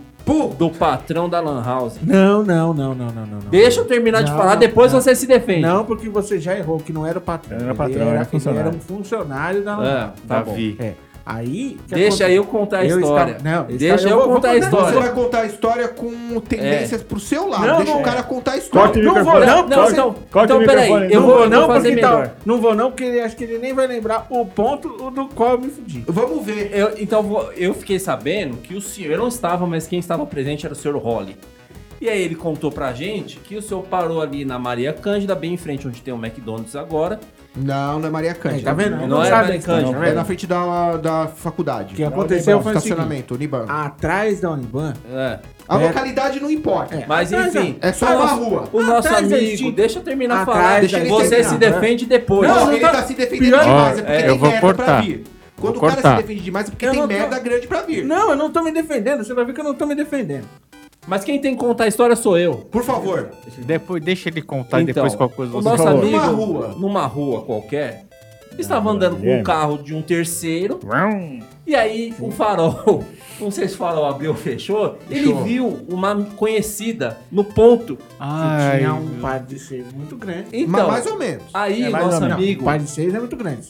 do patrão da Lan House. Não, não, não, não, não, não. não. Deixa eu terminar de Não, falar, não, depois não. você se defende. Não, porque você já errou, que não era o patrão. Não era Ele patrão, era funcionário. Ele era um funcionário da É, tá bom. Davi. É. Aí. Deixa eu contar a Eu história. estava- não, Deixa está- eu, eu vou- contar a vou- Você história. vai contar a história com tendências pro seu lado. Não, Deixa não. o cara contar a história. Não vou, não, Não, corta- então, então peraí, eu não vou, não, vou porque tá- melhor. não vou, não, porque ele- acho que ele nem vai lembrar o ponto do qual eu me fudi. Vamos ver. Eu, então vou- eu fiquei sabendo que o senhor, eu não estava, mas quem estava presente era o senhor Holly. E aí ele contou pra gente que o senhor parou ali na Maria Cândida, bem em frente onde tem o McDonald's agora. Não, não é Maria Cândida. tá vendo? Não Não, é sabe Maria cara, Cândida, tá É na frente da, da faculdade. O que aconteceu foi o seguinte, Estacionamento, Uniban. atrás da Uniban, É. A É. localidade não importa. É. Mas Atrás, enfim. É só uma nosso- rua. O nosso Atrás amigo, deixa eu terminar Atrás falar. Deixa Você terminar, se né? defende depois. Não, não ele tá- tá se defendendo pior- demais. É porque eu vou merda pra cortar. Quando o cara se defende demais é porque tem não merda grande pra vir. Não, eu não tô me defendendo. Você vai ver que eu não tô me defendendo. Mas quem tem que contar a história sou eu. Por favor. Depois, deixa ele contar e Então, depois qualquer coisa o você nosso fala. amigo, Numa rua. numa rua qualquer, estava Ah, andando com Guilherme. um carro de um terceiro, e aí o farol, não sei se o farol abriu ou fechou, ele Fechou. viu uma conhecida no ponto. Ai, Tinha um par de seis muito grande. Mas Então, mais ou menos. aí É nosso amigo, Um par de seis é muito grande.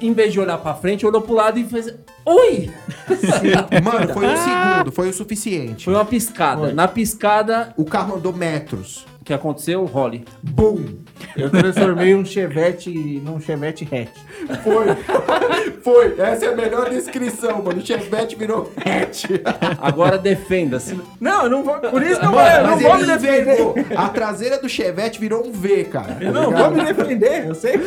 Em vez de olhar pra frente, olhou pro lado e fez... Oi! Mano, foi um segundo, foi o suficiente. Foi uma piscada. Foi. Na piscada, O carro andou metros. o que aconteceu? Role. Bum! Eu transformei um Chevette num Chevette hatch. Foi. Foi. Essa é a melhor descrição, mano. O Chevette virou hatch. Agora defenda-se. Não, eu não vou. Por isso que eu, Mano, eu não mas vou me defender. A traseira do Chevette virou um V, cara. Eu não vou me defender, eu sei.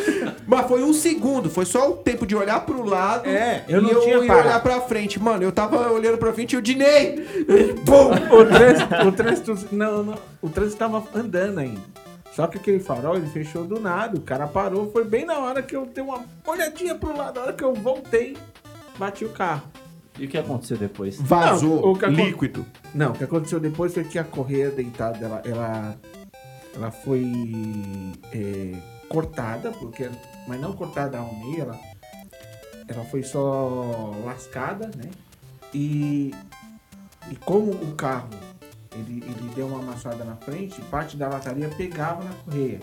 Mas foi um segundo, foi só o tempo de olhar pro lado É, eu e não eu tinha ia olhar pra frente. Mano, eu tava olhando pra frente e o Dinei! Bum! O trânsito, o trânsito, não, não, o trânsito tava andando ainda. Só que aquele farol ele fechou do nada, o cara parou, foi bem na hora que eu dei uma olhadinha pro lado, na hora que eu voltei, bati o carro. E o que aconteceu depois? Vazou Não, o que acon- líquido. Não, o que aconteceu depois foi que a correia deitada, ela, ela, ela foi é, cortada, porque, mas não cortada ao meio, ela, ela foi só lascada, né? E, e como o carro ele, ele deu uma amassada na frente, parte da lataria pegava na correia.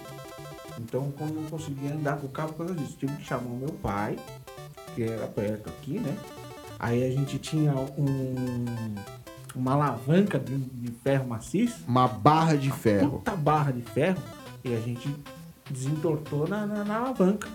Então, como não conseguia andar com o carro por causa disso, tive que chamar o meu pai, que era perto aqui, né? Aí a gente tinha um, uma alavanca de, de ferro maciço, Uma barra de ferro. puta barra de ferro, e a gente desentortou na, na, na alavanca,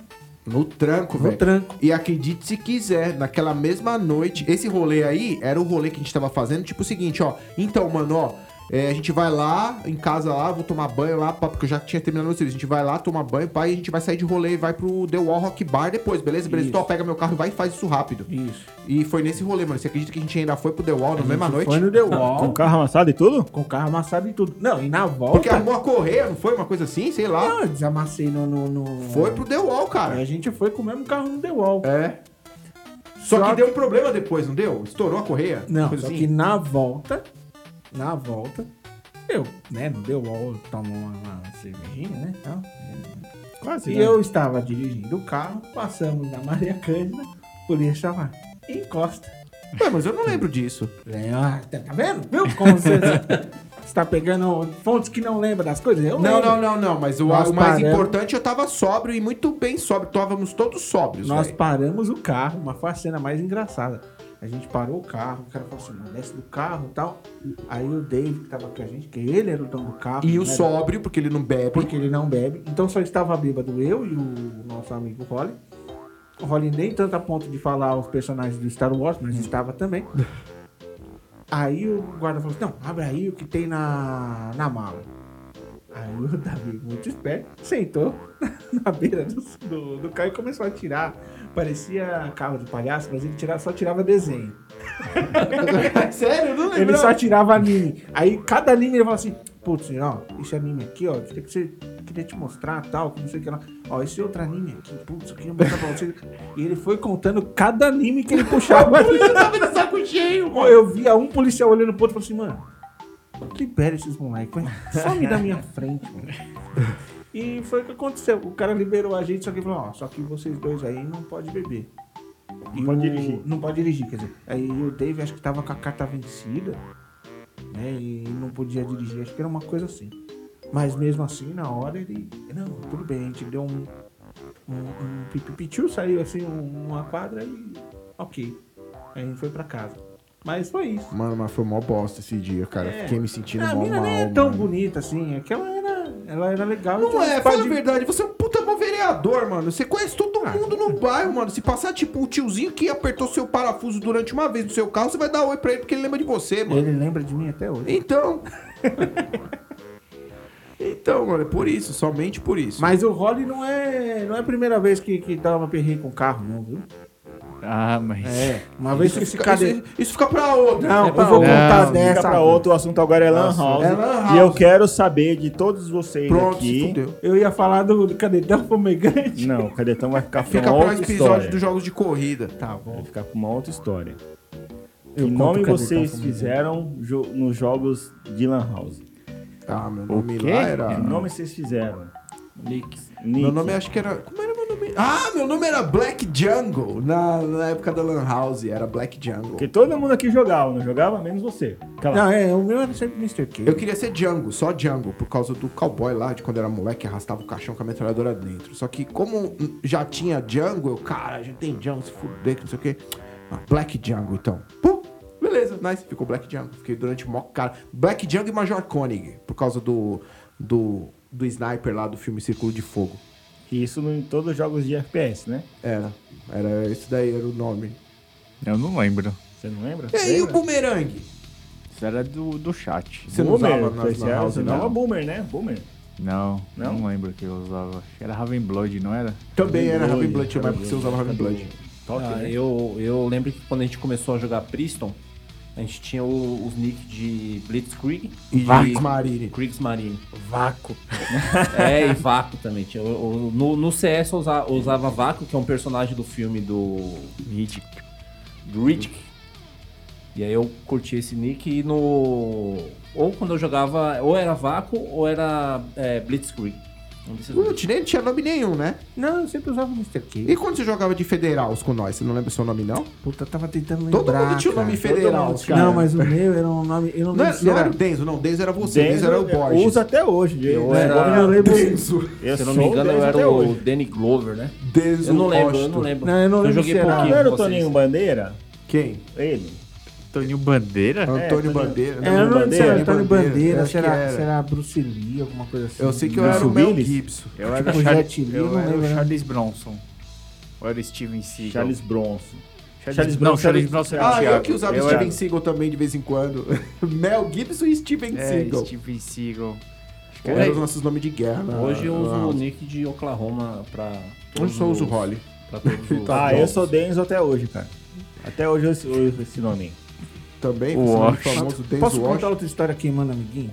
No tranco, no velho. tranco. E acredite se quiser, naquela mesma noite, esse rolê aí era o rolê que a gente tava fazendo, tipo o seguinte, ó. Então, mano, ó, é, a gente vai lá, em casa lá, vou tomar banho lá, pá, porque eu já tinha terminado o serviço. A gente vai lá, tomar banho, pai, e a gente vai sair de rolê e vai pro The Wall Rock Bar depois, beleza? Beleza? Isso. Então, ó, pega meu carro e vai e faz isso rápido. Isso. E foi nesse rolê, mano. Você acredita que a gente ainda foi pro The Wall na mesma noite? Foi no The Com o Wall, carro amassado e tudo? com o carro amassado e tudo. Não, e na volta... Porque arrumou a correia, não foi? Uma coisa assim, sei lá. Não, eu desamassei no... no, no- Foi pro The Wall, cara. a gente foi com o mesmo carro no The Wall. É. Só, Só que deu um problema depois, não deu? Estourou a correia? Não, só assim? que na volta, na volta, eu, né, no The Wall, eu tomo uma, uma cervejinha, né, tal. Quase. E né? eu estava dirigindo o carro, passamos na Maria Cândida, polícia chamar, encosta. Ué, mas eu não lembro disso. É, ah, tá tá vendo? Viu como você está pegando fontes que não lembram das coisas? Eu Não, lembro. não, não, não. Mas o, Nós o mais paramos. importante, eu tava sóbrio e muito bem sóbrio. Estávamos todos sóbrios, Nós velho. paramos o carro, mas foi a cena mais engraçada. A gente parou o carro, o cara falou assim, desce do carro e tal. Aí o Dave, que tava com a gente, que ele era o dono do carro. E o né, sóbrio, porque ele não bebe. Porque ele não bebe. Então só estava bêbado eu e o nosso amigo Holly. O Holly nem tanto a ponto de falar os personagens do Star Wars, mas estava também. Aí o guarda falou assim, não, abre aí o que tem na, na mala. Aí o Davi, muito esperto, sentou na beira do, do, do carro e começou a tirar. Parecia carro de palhaço, mas ele tirava, só tirava desenho. Sério, não Ele só tirava anime. Aí cada anime ele falava assim: Putz, ó, esse anime aqui, ó, queria, que você, queria te mostrar tal, que não sei o que lá. Ó, esse outro anime aqui, putz, eu queria mostrar pra você. E ele foi contando cada anime que ele puxava. Eu tava de saco cheio, Ó, eu via um policial olhando pro outro e falou assim: Mano, libera esses moleques, some da minha frente, mano. E foi o que aconteceu. O cara liberou a gente, só que falou: Ó, só que vocês dois aí não pode beber. E pode o- dirigir. Não pode dirigir, quer dizer. Aí o Dave acho que tava com a carta vencida, né? E não podia dirigir, acho que era uma coisa assim. Mas mesmo assim, na hora ele. Não, tudo bem, a gente deu um. Um, um saiu assim um- uma quadra e. Ok. Aí a gente foi pra casa. Mas foi isso. Mano, mas foi mó bosta esse dia, cara. É. Fiquei me sentindo a mó mina mal, nem é tão mano. bonita assim, é que ela era, ela era legal. Não então é, fala pais a de- verdade. Você é um puta mal vereador, mano. Você conhece todo mundo no bairro, mano. Se passar, tipo, o tiozinho que apertou seu parafuso durante uma vez no seu carro, você vai dar oi pra ele porque ele lembra de você, mano. Ele lembra de mim até hoje. Então. então, mano, é por isso, somente por isso. Mas o Rolly não é, não é a primeira vez que, que dá uma perreira com o carro, não, viu? Ah, mas. É, uma vez isso, fica, cadê... isso, isso fica pra outra. Não, É pra eu vou contar Não, dessa. Fica pra outro, o assunto agora é Lan House. é Lan E eu House. quero saber de todos vocês Pronto, aqui. fudeu. Eu ia falar do, do cadetão fumegante. Não, o Cadetão vai ficar pra Fica pra outra episódio história. dos jogos de corrida. Tá bom. Vai ficar pra uma outra história. Eu que nome vocês Fumegante. fizeram jo- nos jogos de Lan House? Ah, meu nome quê? lá era. Que nome vocês fizeram? Nick. Meu nome acho que era. Como era meu nome? Ah, meu nome era Black Jungle. Na, na época da Lan House, era Black Jungle. Porque todo mundo aqui jogava, não jogava? Menos você. Cala. Não, é, o meu era sempre Mr. K. Eu queria ser Django, só Django, por causa do cowboy lá, de quando era moleque, arrastava o caixão com a metralhadora dentro. Só que como já tinha Django, eu, cara, a gente tem Django, se fuder, que não sei o quê. Ah, Black Django, então. Pum, beleza, nice, ficou Black Django. Fiquei durante mó cara. Black Django e Major Koenig, por causa do, do, do sniper lá do filme Círculo de Fogo. Isso em todos os jogos de FPS, né? Era, era, esse daí era o nome. Eu não lembro. Você não lembra? E aí o? Boomerang? Isso era do, do chat. Você não Boomer, usava nas você lan era- house, você não? usava Boomer, né? Boomer. Não, Não? não, lembro que eu usava. Era Ravenblood, não era? Também era Raven Blood, tinha uma época que você usava Raven Blood. Top, Ah, né? eu, eu lembro que quando a gente começou a jogar Priston, a gente tinha o- os nick de Blitzkrieg E de Marine. Kriegsmarine. Vácuo. É, e Vaco também. Tinha, o- o- no, no CS eu usava, eu usava Vaco, que é um personagem do filme do, Riddick. do Riddick. E aí eu curti esse nick e no. Ou quando eu jogava, ou era Vaco ou era é, Blitzkrieg. Um desses O dois. nem tinha nome nenhum, né? Não, eu sempre usava Mr. K. E quando você jogava de Federals com nós, você não lembra seu nome, não? Puta, eu tava tentando lembrar, Todo mundo tinha o nome mundo cara. Não, mas o meu era um nome... Eu não Não, lembro era, não era... era o Denzo, não. Denzo era você. O Denzo era o Denzo, Borges. Usa até hoje. Eu Denzo. era- Eu lembro... Denzo. Eu Se eu não me engano, eu Denzo era o hoje. Danny Glover, né? Denzo Eu não lembro, eu não lembro. Não, eu não lembro joguei se era- pouquinho. Não era o. Toninho Bandeira? Quem? Ele. Toninho Bandeira? Antônio Antônio- Bandeira. É, eu não Bandeira, Antônio Bandeira, Bandeira, acho se que era, era. se era Bruce Lee, alguma coisa assim. Eu sei que eu Bruce era o Mel? Gibson. Eu era, Tipo o Charles, Jet Li, eu não era lembro, o né? Charles Bronson. Ou era o Steven Seagal? Charles Bronson. Charles, Charles não, Bronson Charles era- Bronson era o Ah, eu Thiago. que usava Eu Steven Seagal também de vez em quando. Mel Gibson e Steven É, Seagal. Steven Seagal. Eram era os nossos nomes de guerra. na- Hoje eu uso na- o nick de Oklahoma pra. Hoje só uso o Holly. Pra todos os. Ah, eu sou Denzo até hoje, cara. Até hoje eu eu uso esse nome. Também, O famoso Denzo Posso contar Washington. outra história queimando amiguinhos?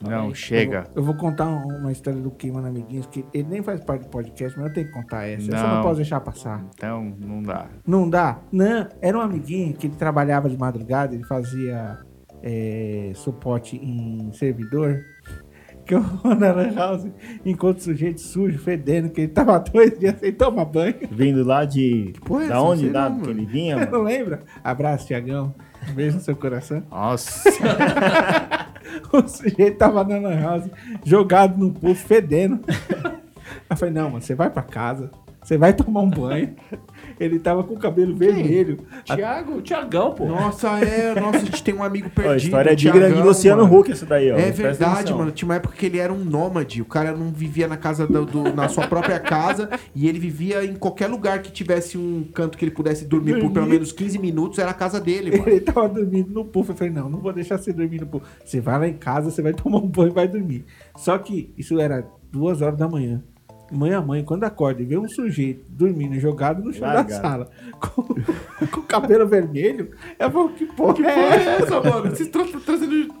Não, chega. Eu vou contar um- uma história do Queimando Amiguinhos, que ele nem faz parte do podcast, mas eu tenho que contar essa. Essa eu não Não. posso deixar passar. Então, não dá. Não dá? Não, era um amiguinho que ele trabalhava de madrugada, ele fazia é, suporte em servidor. Que eu vou na Lan House, encontro sujeito sujo, fedendo, que ele tava dois dias sem tomar banho. Vindo lá de. porra é da onde? Não, que ele vinha? Não lembra? Abraço, Tiagão. Um beijo no seu coração. Nossa. O sujeito tava na Lan House, jogado no puff, fedendo. Eu falei, não, mano, você vai pra casa, você vai tomar um banho. Ele tava com o cabelo vermelho. Thiago, Thiagão, pô. Nossa, é. Nossa, a gente tem um amigo Ó, a perdido. história é Thiagão, digna de Luciano mano. Huck, essa daí, ó. É verdade, mano. Tinha uma época que ele era um nômade. O cara não vivia na casa do, do- na sua própria casa e ele vivia em qualquer lugar que tivesse um canto que ele pudesse dormir, por pelo menos 15 minutos, era a casa dele, mano. Ele tava dormindo no puff. Eu falei, não, não vou deixar você dormir no puff. Você vai lá em casa, você vai tomar um banho e vai dormir. Só que isso era duas horas da manhã. Mãe a mãe, quando acorda e vê um sujeito dormindo jogado no chão da sala, com, com o cabelo vermelho, eu falo, que porra Que é essa? é essa, mano? Vocês estão trazendo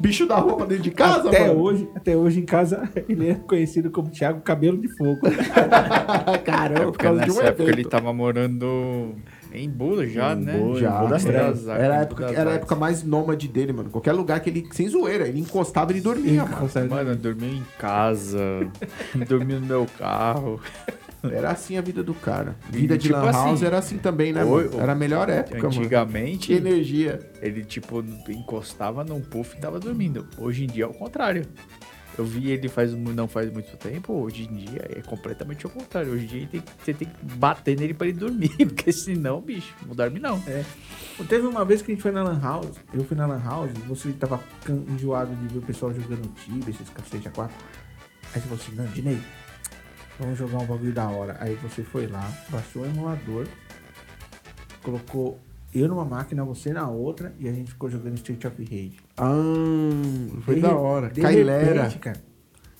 bicho da roupa dentro de casa, até mano? hoje, até hoje em casa, ele é conhecido como Thiago Cabelo de Fogo. Caramba, É por porque causa de um nessa época evento. ele tava morando em Bula já, Em né? Bula, Já, Vou das era, trevas. era a época, era a época mais nômade dele, mano. Qualquer lugar que ele, sem zoeira, ele encostava e ele dormia, mano. Mano, dormiu em casa, dormiu no meu carro. Era assim a vida do cara. E, Vida de tipo lan house assim, era assim também, né, oi, mano? Era a melhor época, mano. Que Antigamente, energia. ele, tipo, encostava num puff e tava dormindo. Hoje em dia é o contrário. Eu vi ele faz, não faz muito tempo, hoje em dia é completamente o contrário. Hoje em dia tem- você tem que bater nele pra ele dormir, porque senão, bicho, não dorme não. Teve uma vez que a gente foi na Lan House, eu fui na Lan House, você tava enjoado de ver o pessoal jogando Tibia, esses cacete a quatro. Aí você falou assim, não, Dinei, vamos jogar um bagulho da hora. Aí você foi lá, baixou o emulador, colocou eu numa máquina, você na outra, e a gente ficou jogando Street of Rage. Ah, foi De da hora. De Cailera. repente, cara,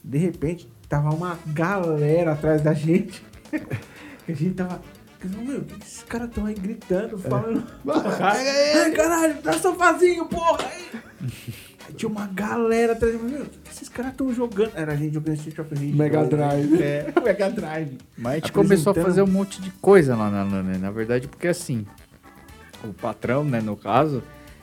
de repente, tava uma galera atrás da gente. a gente tava. Meu, o que que esses caras estão aí gritando, falando. Ai, caralho, dá sofazinho, porra! Aí. Tinha uma galera atrás de mim. Meu, esses caras estão jogando? Era a gente jogando Street of Rage. Mega Drive. É, Mega Drive. Mas a gente começou a fazer um monte de coisa lá na LAN, né? Na verdade, porque assim, o patrão, né, no caso,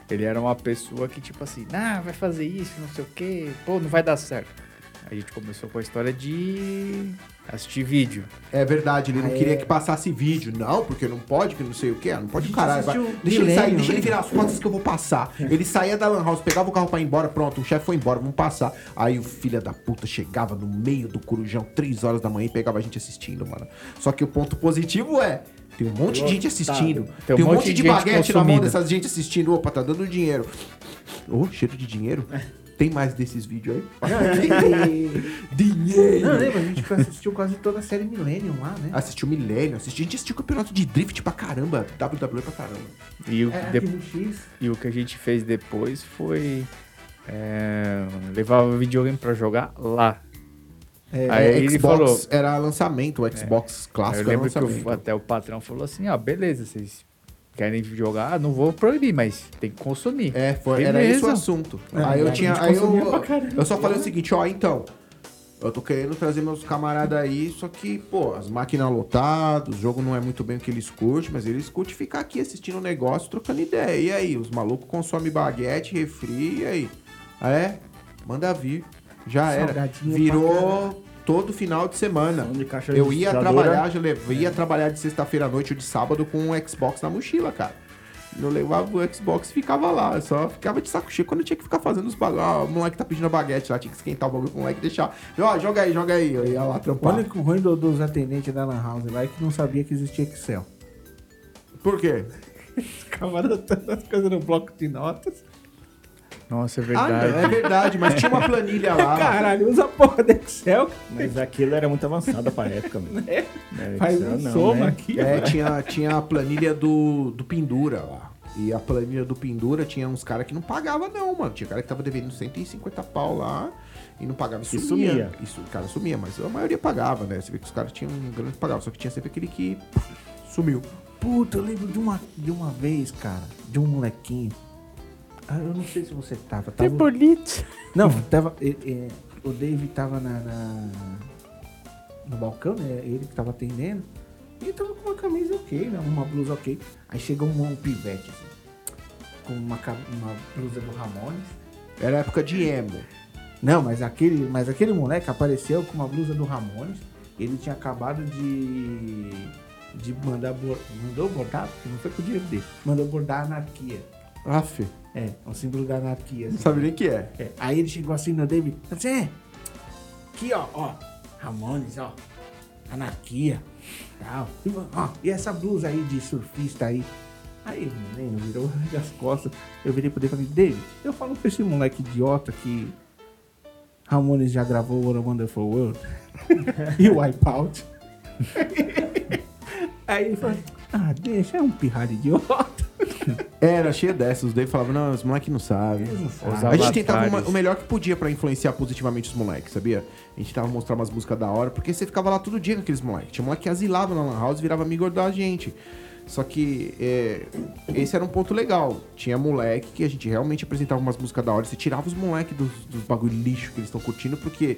ele era uma pessoa que, tipo assim, ah, vai fazer isso, não sei o quê, pô, não vai dar certo. A gente começou com a história de assistir vídeo. É verdade, ele não Ah, queria é. que passasse vídeo. Não, porque não pode, que não sei o que. Não pode caralho. vai- Deixa ele sair, deixa ele né? virar as fotos que eu vou passar. Ele saía da Lan House, pegava o carro pra ir embora, pronto, o chefe foi embora, vamos passar. Aí o filho da puta chegava no meio do corujão, 3 horas da manhã, e pegava a gente assistindo, mano. Só que o ponto positivo é. Tem um monte de gente assistindo. Tem, um monte, de, gente baguete na mão dessas gente assistindo. Opa, tá dando dinheiro. Ô, cheiro de dinheiro. Tem mais desses vídeos aí? dinheiro! Não, lembra? A gente assistiu quase toda a série Millennium lá, né? Assistiu Millennium, assisti, a gente assistiu campeonato de drift pra caramba, WWE pra caramba. E o, É, de- e o que a gente fez depois foi é, levar o videogame pra jogar lá. É, Aí É, ele Xbox falou- era lançamento, o Xbox Aí clássico eu lembro que até o patrão falou assim, ó, beleza, vocês querem jogar, ah, não vou proibir, mas tem que consumir. É, foi, era esse o assunto. É, aí eu tinha. Aí eu, eu só falei o seguinte, ó, então. Eu tô querendo trazer meus camaradas aí, só que, pô, as máquinas lotadas, o jogo não é muito bem o que eles curtem, mas eles curtem ficar aqui assistindo o negócio, trocando ideia. E aí, os malucos consomem baguete, refri, e aí? Ah, é? Manda vir. Já era. Virou todo final de semana. Eu ia trabalhar, já lev- ia trabalhar de sexta-feira à noite ou de sábado com um Xbox na mochila, cara. Eu levava o Xbox e ficava lá. Eu só ficava de saco cheio quando eu tinha que ficar fazendo os bagulho. Ah, o moleque tá pedindo a baguete lá, tinha que esquentar o bagulho pro moleque e deixar. Eu, Ó, joga aí, joga aí. Eu ia lá O trampar. único ruim do- dos atendentes da Lan House lá é que não sabia que existia Excel. Por quê? Ficava anotando as coisas no bloco de notas. Nossa, é Ah, verdade. não, é verdade, mas tinha uma planilha lá. Caralho, usa a porra do Excel. Mas aquilo era muito avançado pra época, mano. É, Faz Excel um não, soma né? aqui. É, tinha, tinha a planilha do, do Pendura lá. E a planilha do Pendura tinha uns caras que não pagava não, mano. Tinha cara que tava devendo 150 pau lá e não pagava e sumia. sumia. Isso, o cara sumia, mas a maioria pagava, né? Você vê que os caras tinham um grande que pagava, só que tinha sempre aquele que sumiu. Puta, eu lembro de uma, de uma vez, cara, de um molequinho. Ah, eu não sei se você tava. tava... bonito. Não, tava. é, é, o Dave tava na, na- no balcão, né? Ele que tava atendendo. E ele tava com uma camisa ok, né? Uma blusa ok. Aí chegou um, um pivete, assim, com uma, uma blusa do Ramones. Era época de emo. Não, mas aquele, mas aquele moleque apareceu com uma blusa do Ramones. Ele tinha acabado de. de mandar. Mandou bordar, porque não foi com o dinheiro dele. Mandou bordar a anarquia. Aff, É, o símbolo da anarquia. assim. não sabe nem o que é. É, Aí ele chegou assim no David, assim, é, aqui ó, ó, Ramones, ó, anarquia, tal. E, ó, e essa blusa aí de surfista aí? Aí o menino virou as costas, eu virei pro David e falei, David, eu falo pra esse moleque idiota que Ramones já gravou What a Wonderful World e o Wipeout. aí ele falou, ah, deixa, é um pirralho idiota. Era cheio dessas. Os Dave falavam, não, os moleques não sabem. Os A gente tentava uma- o melhor que podia pra influenciar positivamente os moleques, sabia? A gente tentava mostrar umas músicas da hora, porque você ficava lá todo dia com aqueles moleques. Tinha moleque que asilava na Lan House e virava amigo da gente. Só que é, esse era um ponto legal. Tinha moleque que a gente realmente apresentava umas músicas da hora. Você tirava os moleques dos, dos bagulho lixo que eles estão curtindo, porque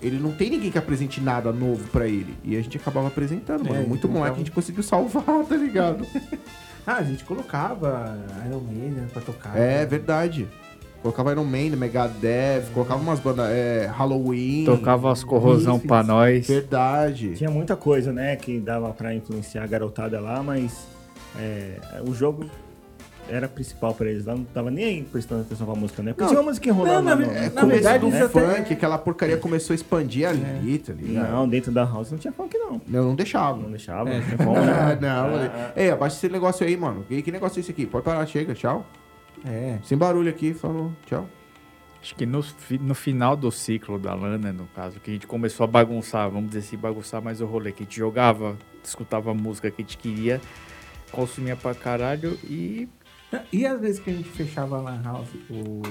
ele não tem ninguém que apresente nada novo pra ele. E a gente acabava apresentando, É, mano. Muito então moleque a gente conseguiu salvar, tá ligado? Ah, a gente colocava Iron Maiden pra tocar. É verdade. Colocava Iron Man, Megadeth, colocava umas bandas. É, Halloween. Tocava as corrosão pra nós. Verdade. Tinha muita coisa, né, que dava pra influenciar a garotada lá, mas é, o jogo era principal pra eles lá, não tava nem aí prestando atenção pra música, né? Porque Não, tinha uma música que rolava não, na no- no na verdade, do até- funk, aquela porcaria começou a expandir ali, tá ligado? Não, dentro da house não tinha funk, não. Eu não deixava. Não deixava, É. não tinha Ah, né? não, Ah, falei, Ei, abaixa esse negócio aí, mano. Que, que negócio é esse aqui? Pode parar, chega, tchau. É. Sem barulho aqui, falou, tchau. Acho que no, no final do ciclo da LAN, né, no caso, que a gente começou a bagunçar, vamos dizer assim, bagunçar mais o rolê, que a gente jogava, escutava a música que a gente queria, consumia pra caralho e E às vezes que a gente fechava a Lan House, o...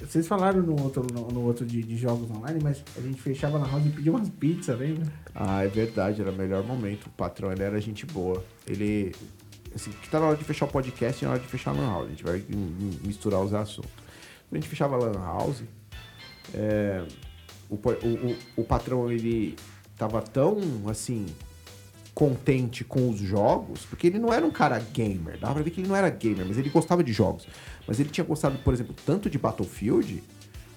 vocês falaram no outro, no, no outro de, de jogos online, mas a gente fechava a Lan House e pedia umas pizzas, lembra? Ah, é verdade, era o melhor momento. O patrão, ele era gente boa. Ele. Assim, que tá na hora de fechar o podcast e na hora de fechar a Lan House. A gente vai mi- mi- misturar os assuntos. Quando a gente fechava a Lan House, é, o, o, o, o patrão, ele tava tão, assim, contente com os jogos, porque ele não era um cara gamer. Dava pra ver que ele não era gamer, mas ele gostava de jogos. Mas ele tinha gostado, por exemplo, tanto de Battlefield,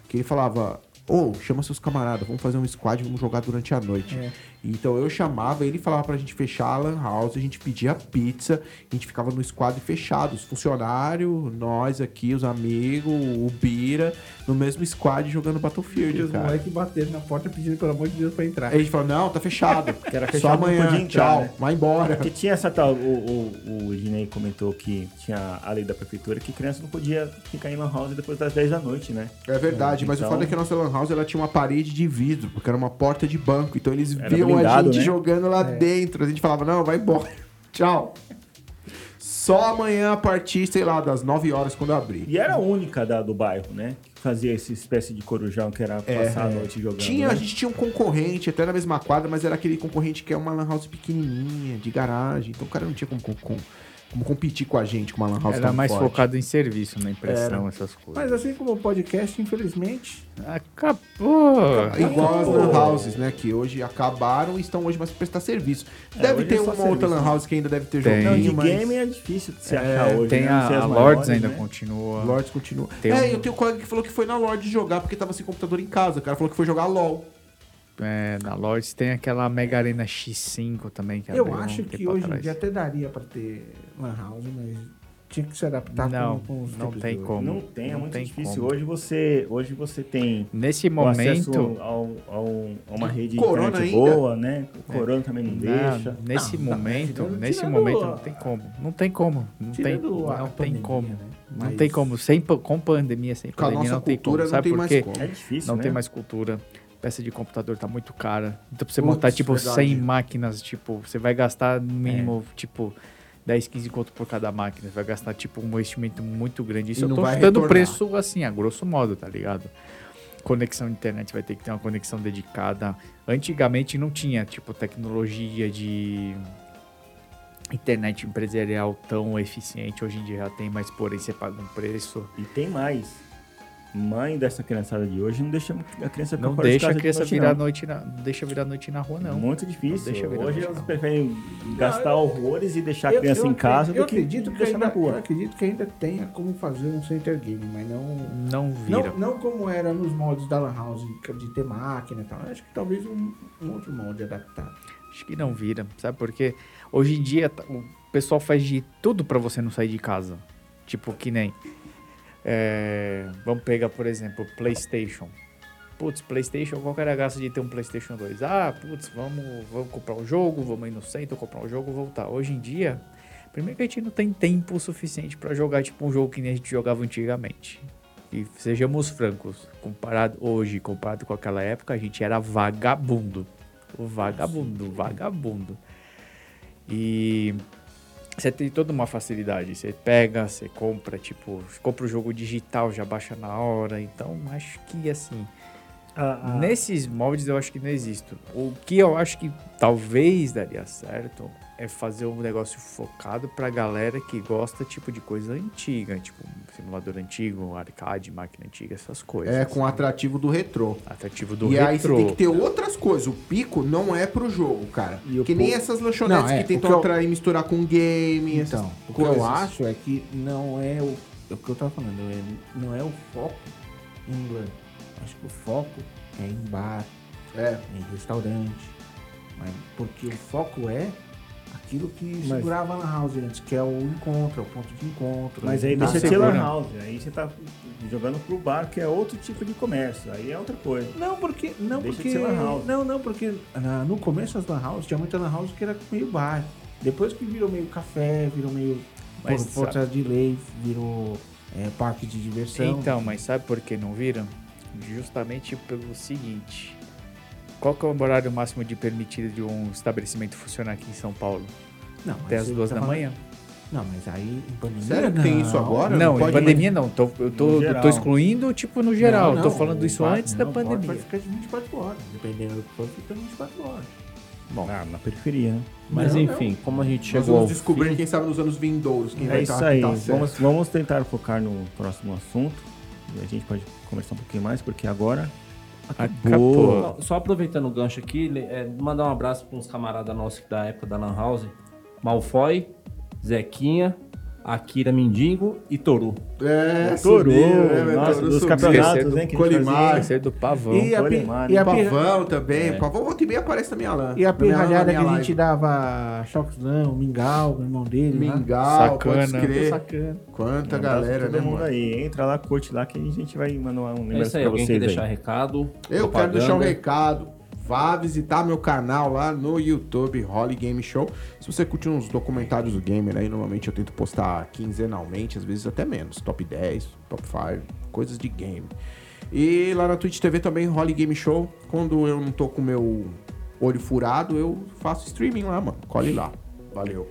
que ele falava, ô, chama seus camaradas, vamos fazer um squad, vamos jogar durante a noite. É. Então eu chamava, ele falava pra gente fechar a lan house, a gente pedia pizza, a gente ficava no squad fechado, os funcionários, nós aqui, os amigos, o Bira, no mesmo squad jogando E Battlefield, os cara. moleques bateram na porta pedindo, pelo amor de Deus, pra entrar. Aí a gente falou, não, tá fechado. Que era Só fechado, não amanhã, podia entrar, tchau, né? vai embora. Porque tinha essa tal, o, o, o Dinei comentou que tinha a lei da prefeitura que criança não podia ficar em lan house depois das 10 da noite, né? É verdade, mas o Então- foda é que a nossa lan house ela tinha uma parede de vidro, porque era uma porta de banco. Então eles Era a gente né? jogando lá dentro. A gente falava, não, vai embora. Tchau. Só amanhã a partir, sei lá, das 9 horas quando abrir. E era a única da, do bairro, né? Que fazia essa espécie de corujão que era passar a noite jogando. Tinha, né? a gente tinha um concorrente, até na mesma quadra, mas era aquele concorrente que é uma lan house pequenininha, de garagem. Então o cara não tinha como, como, como competir com a gente com uma lan house era mais forte. focado em serviço, na impressão, essas coisas. Mas assim como o podcast, infelizmente, Acabou! Igual as lan houses, né? Que hoje acabaram e estão hoje mais pra prestar serviço. É, Deve ter é uma outra serviço, lan house que ainda deve ter Tem. Não, de mas... game é difícil de se É, achar hoje. tem né? a, a Lords ainda né? continua. Lords continua. Tem é, um- eu tenho um colega que falou que foi na Lords jogar porque tava sem computador em casa. O cara falou que foi jogar LOL. É, na Lords tem aquela Mega Arena X5 também. Que eu um acho tempo que hoje em dia até daria pra ter Lan House, mas tinha que se adaptar Não, com, com os não tem como. Não tem, é Não muito tem difícil. como. Hoje você, hoje você tem Nesse momento, ao, ao, a uma rede de Corona internet ainda. boa, né? O Corona também não Não, deixa. nesse Não, não, momento, tirando- nesse tirando momento a- não tem como. Não tem como. Não tem, Tirando não tem pandemia, como. né? Não Mas- tem como. Sem, com pandemia, sem Com a pandemia, nossa não tem cultura como. não Sabe tem por mais quê? É difícil, Não né? tem mais cultura. Peça de computador tá muito cara. Então, pra você Putz, montar, tipo, verdade. 100 máquinas, tipo, você vai gastar no mínimo, É. tipo, 10, 15 conto por cada máquina. Você vai gastar, tipo, um investimento muito grande. Isso E eu tô chutando o preço, assim, a grosso modo, tá ligado? Conexão internet vai ter que ter uma conexão dedicada. Antigamente não tinha, tipo, tecnologia de internet empresarial tão eficiente. Hoje em dia já tem, mas porém você paga um preço. E tem mais. Mãe dessa criançada de hoje não deixa a criança ficar Não fora de deixa casa a de criança noite, virar não. noite na, não deixa virar noite na rua, não. Muito difícil. Não Hoje eles não. preferem gastar horrores e deixar a Eu- criança eu em casa eu do que acredito que deixar ainda, na rua. Eu acredito que ainda tenha como fazer um center game, mas não... Não vira. Não, não como era nos moldes da Lan House, de ter máquina e tal. Eu acho que talvez um, um outro molde adaptado. Acho que não vira, sabe? Porque hoje em dia o pessoal faz de tudo pra você não sair de casa. Tipo, que nem. É, vamos pegar, por exemplo, PlayStation. Putz, PlayStation, qual era a graça de ter um PlayStation 2? Ah, putz, vamos, vamos comprar um jogo, vamos ir no centro, comprar um jogo, voltar. Hoje em dia, primeiro que a gente não tem tempo suficiente pra jogar tipo um jogo que nem a gente jogava antigamente. E sejamos francos, comparado hoje, comparado com aquela época, a gente era vagabundo. Vagabundo, vagabundo. E você tem toda uma facilidade. Você pega, você compra, tipo, compra o jogo digital, já baixa na hora. Então, acho que assim. Ah, Nesses moldes eu acho que não existe. O que eu acho que talvez daria certo é fazer um negócio focado pra galera que gosta tipo de coisa antiga, tipo um simulador antigo, arcade, máquina antiga, essas coisas. É, com o atrativo do retrô. atrativo do e aí você retrô. tem que ter outras coisas. O pico não é pro jogo, cara. E que nem essas lanchonetes Não, é, que tentam que eu- atrair, misturar com game. Então, o que eu acho é que não é o, é o que eu tava falando, é, não é o foco em LAN. Acho que o foco é em bar, É. em restaurante. Mas porque o foco é aquilo que Mas- segurava a Lan House antes, que é o encontro, é o ponto de encontro. Mas aí Tá deixa de ser lan house. Aí você tá jogando pro bar, que é outro tipo de comércio. Aí é outra coisa. Não, porque. Não, Deixa de porque. ser lan house. Não, não, porque na- no começo as Lan House tinha muita Lan House que era meio bar. Depois que virou meio café, virou meio. Mas por, por sabe- de lei, virou é, parque de diversão. Então, mas sabe por que não viram? Justamente pelo seguinte. Qual que é o horário máximo de permitido de um estabelecimento funcionar aqui em São Paulo? não, Até as duas tá da falando- manhã? Não, mas aí em pandemia. Sério que tem não. isso agora? Não, em pode pandemia não. Tô, eu tô, eu tô excluindo, tipo, no geral. Não, tô não, falando o isso antes da não, pandemia. Vai ficar de 24 horas. Dependendo do que for, fica 24 horas. Bom, Ah, na periferia, né? Mas Não, enfim, como a gente Nós chegou ao vamos descobrir, fim, quem sabe, nos anos vindouros. Quem vai É isso tá- aí. tá certo. vamos, vamos tentar focar no próximo assunto. E a gente pode conversar um pouquinho mais, porque agora acabou. Só- Só aproveitando o gancho aqui, é, mandar um abraço para uns camaradas nossos da época da Lan House. Malfoy, Zequinha, Akira Mindingo e Toru. É, Toru, né, meu? nossa, Toru dos campeonatos, né? Que gente Colimar. fazia. Do pavão. E a, Colimar, e a, Pavão também. É. Pavão volta e meia aparece na minha lã. e a pirralhada que a gente live. dava Choczão, Mingau, o irmão dele. Mingau, pode Sacana. crer. Sacana. Quanta Um abraço galera, pra né, todo mundo mano? aí. Entra lá, curte lá, que a gente vai mandar um É lembrança isso aí, pra alguém quer deixar recado? Eu quero deixar um recado. Vá visitar meu canal lá no YouTube, Holly Game Show. Se você curte uns documentários do gamer aí, normalmente eu tento postar quinzenalmente, às vezes até menos. Top 10, top 5, coisas de game. E lá na Twitch TV também, Holly Game Show. Quando eu não tô com o meu olho furado, eu faço streaming lá, mano. Colhe lá. Valeu.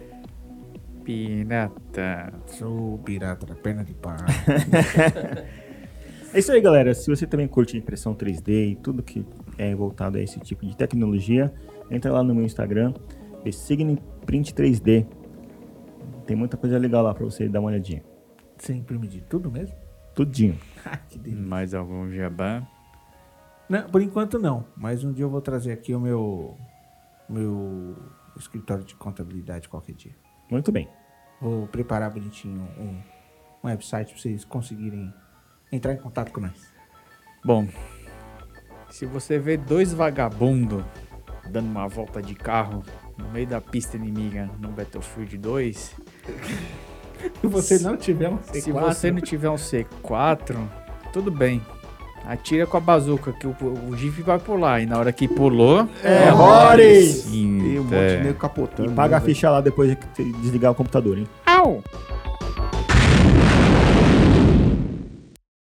Pirata. Sou pirata da perna de pau. É isso aí, galera. Se você também curte impressão 3D e tudo que é voltado a esse tipo de tecnologia, entra lá no meu Instagram, Besigne Print 3D. Tem muita coisa legal lá pra você dar uma olhadinha. Você imprime de tudo mesmo? Tudinho. que delícia. Mais algum jabá? Não, por enquanto não. Mas um dia eu vou trazer aqui o meu, meu escritório de contabilidade qualquer dia. Muito bem. Vou preparar bonitinho um, um website pra vocês conseguirem entrar em contato com nós. Bom, se você vê dois vagabundos dando uma volta de carro no meio da pista inimiga no Battlefield 2, Se você não tiver um C4, se você não tiver um C4, tudo bem. Atira com a bazuca que o, o GIF vai pular. E na hora que pulou. É, Horrores! E um monte de nego capotando. E paga a né, ficha lá depois de desligar o computador, hein? Au!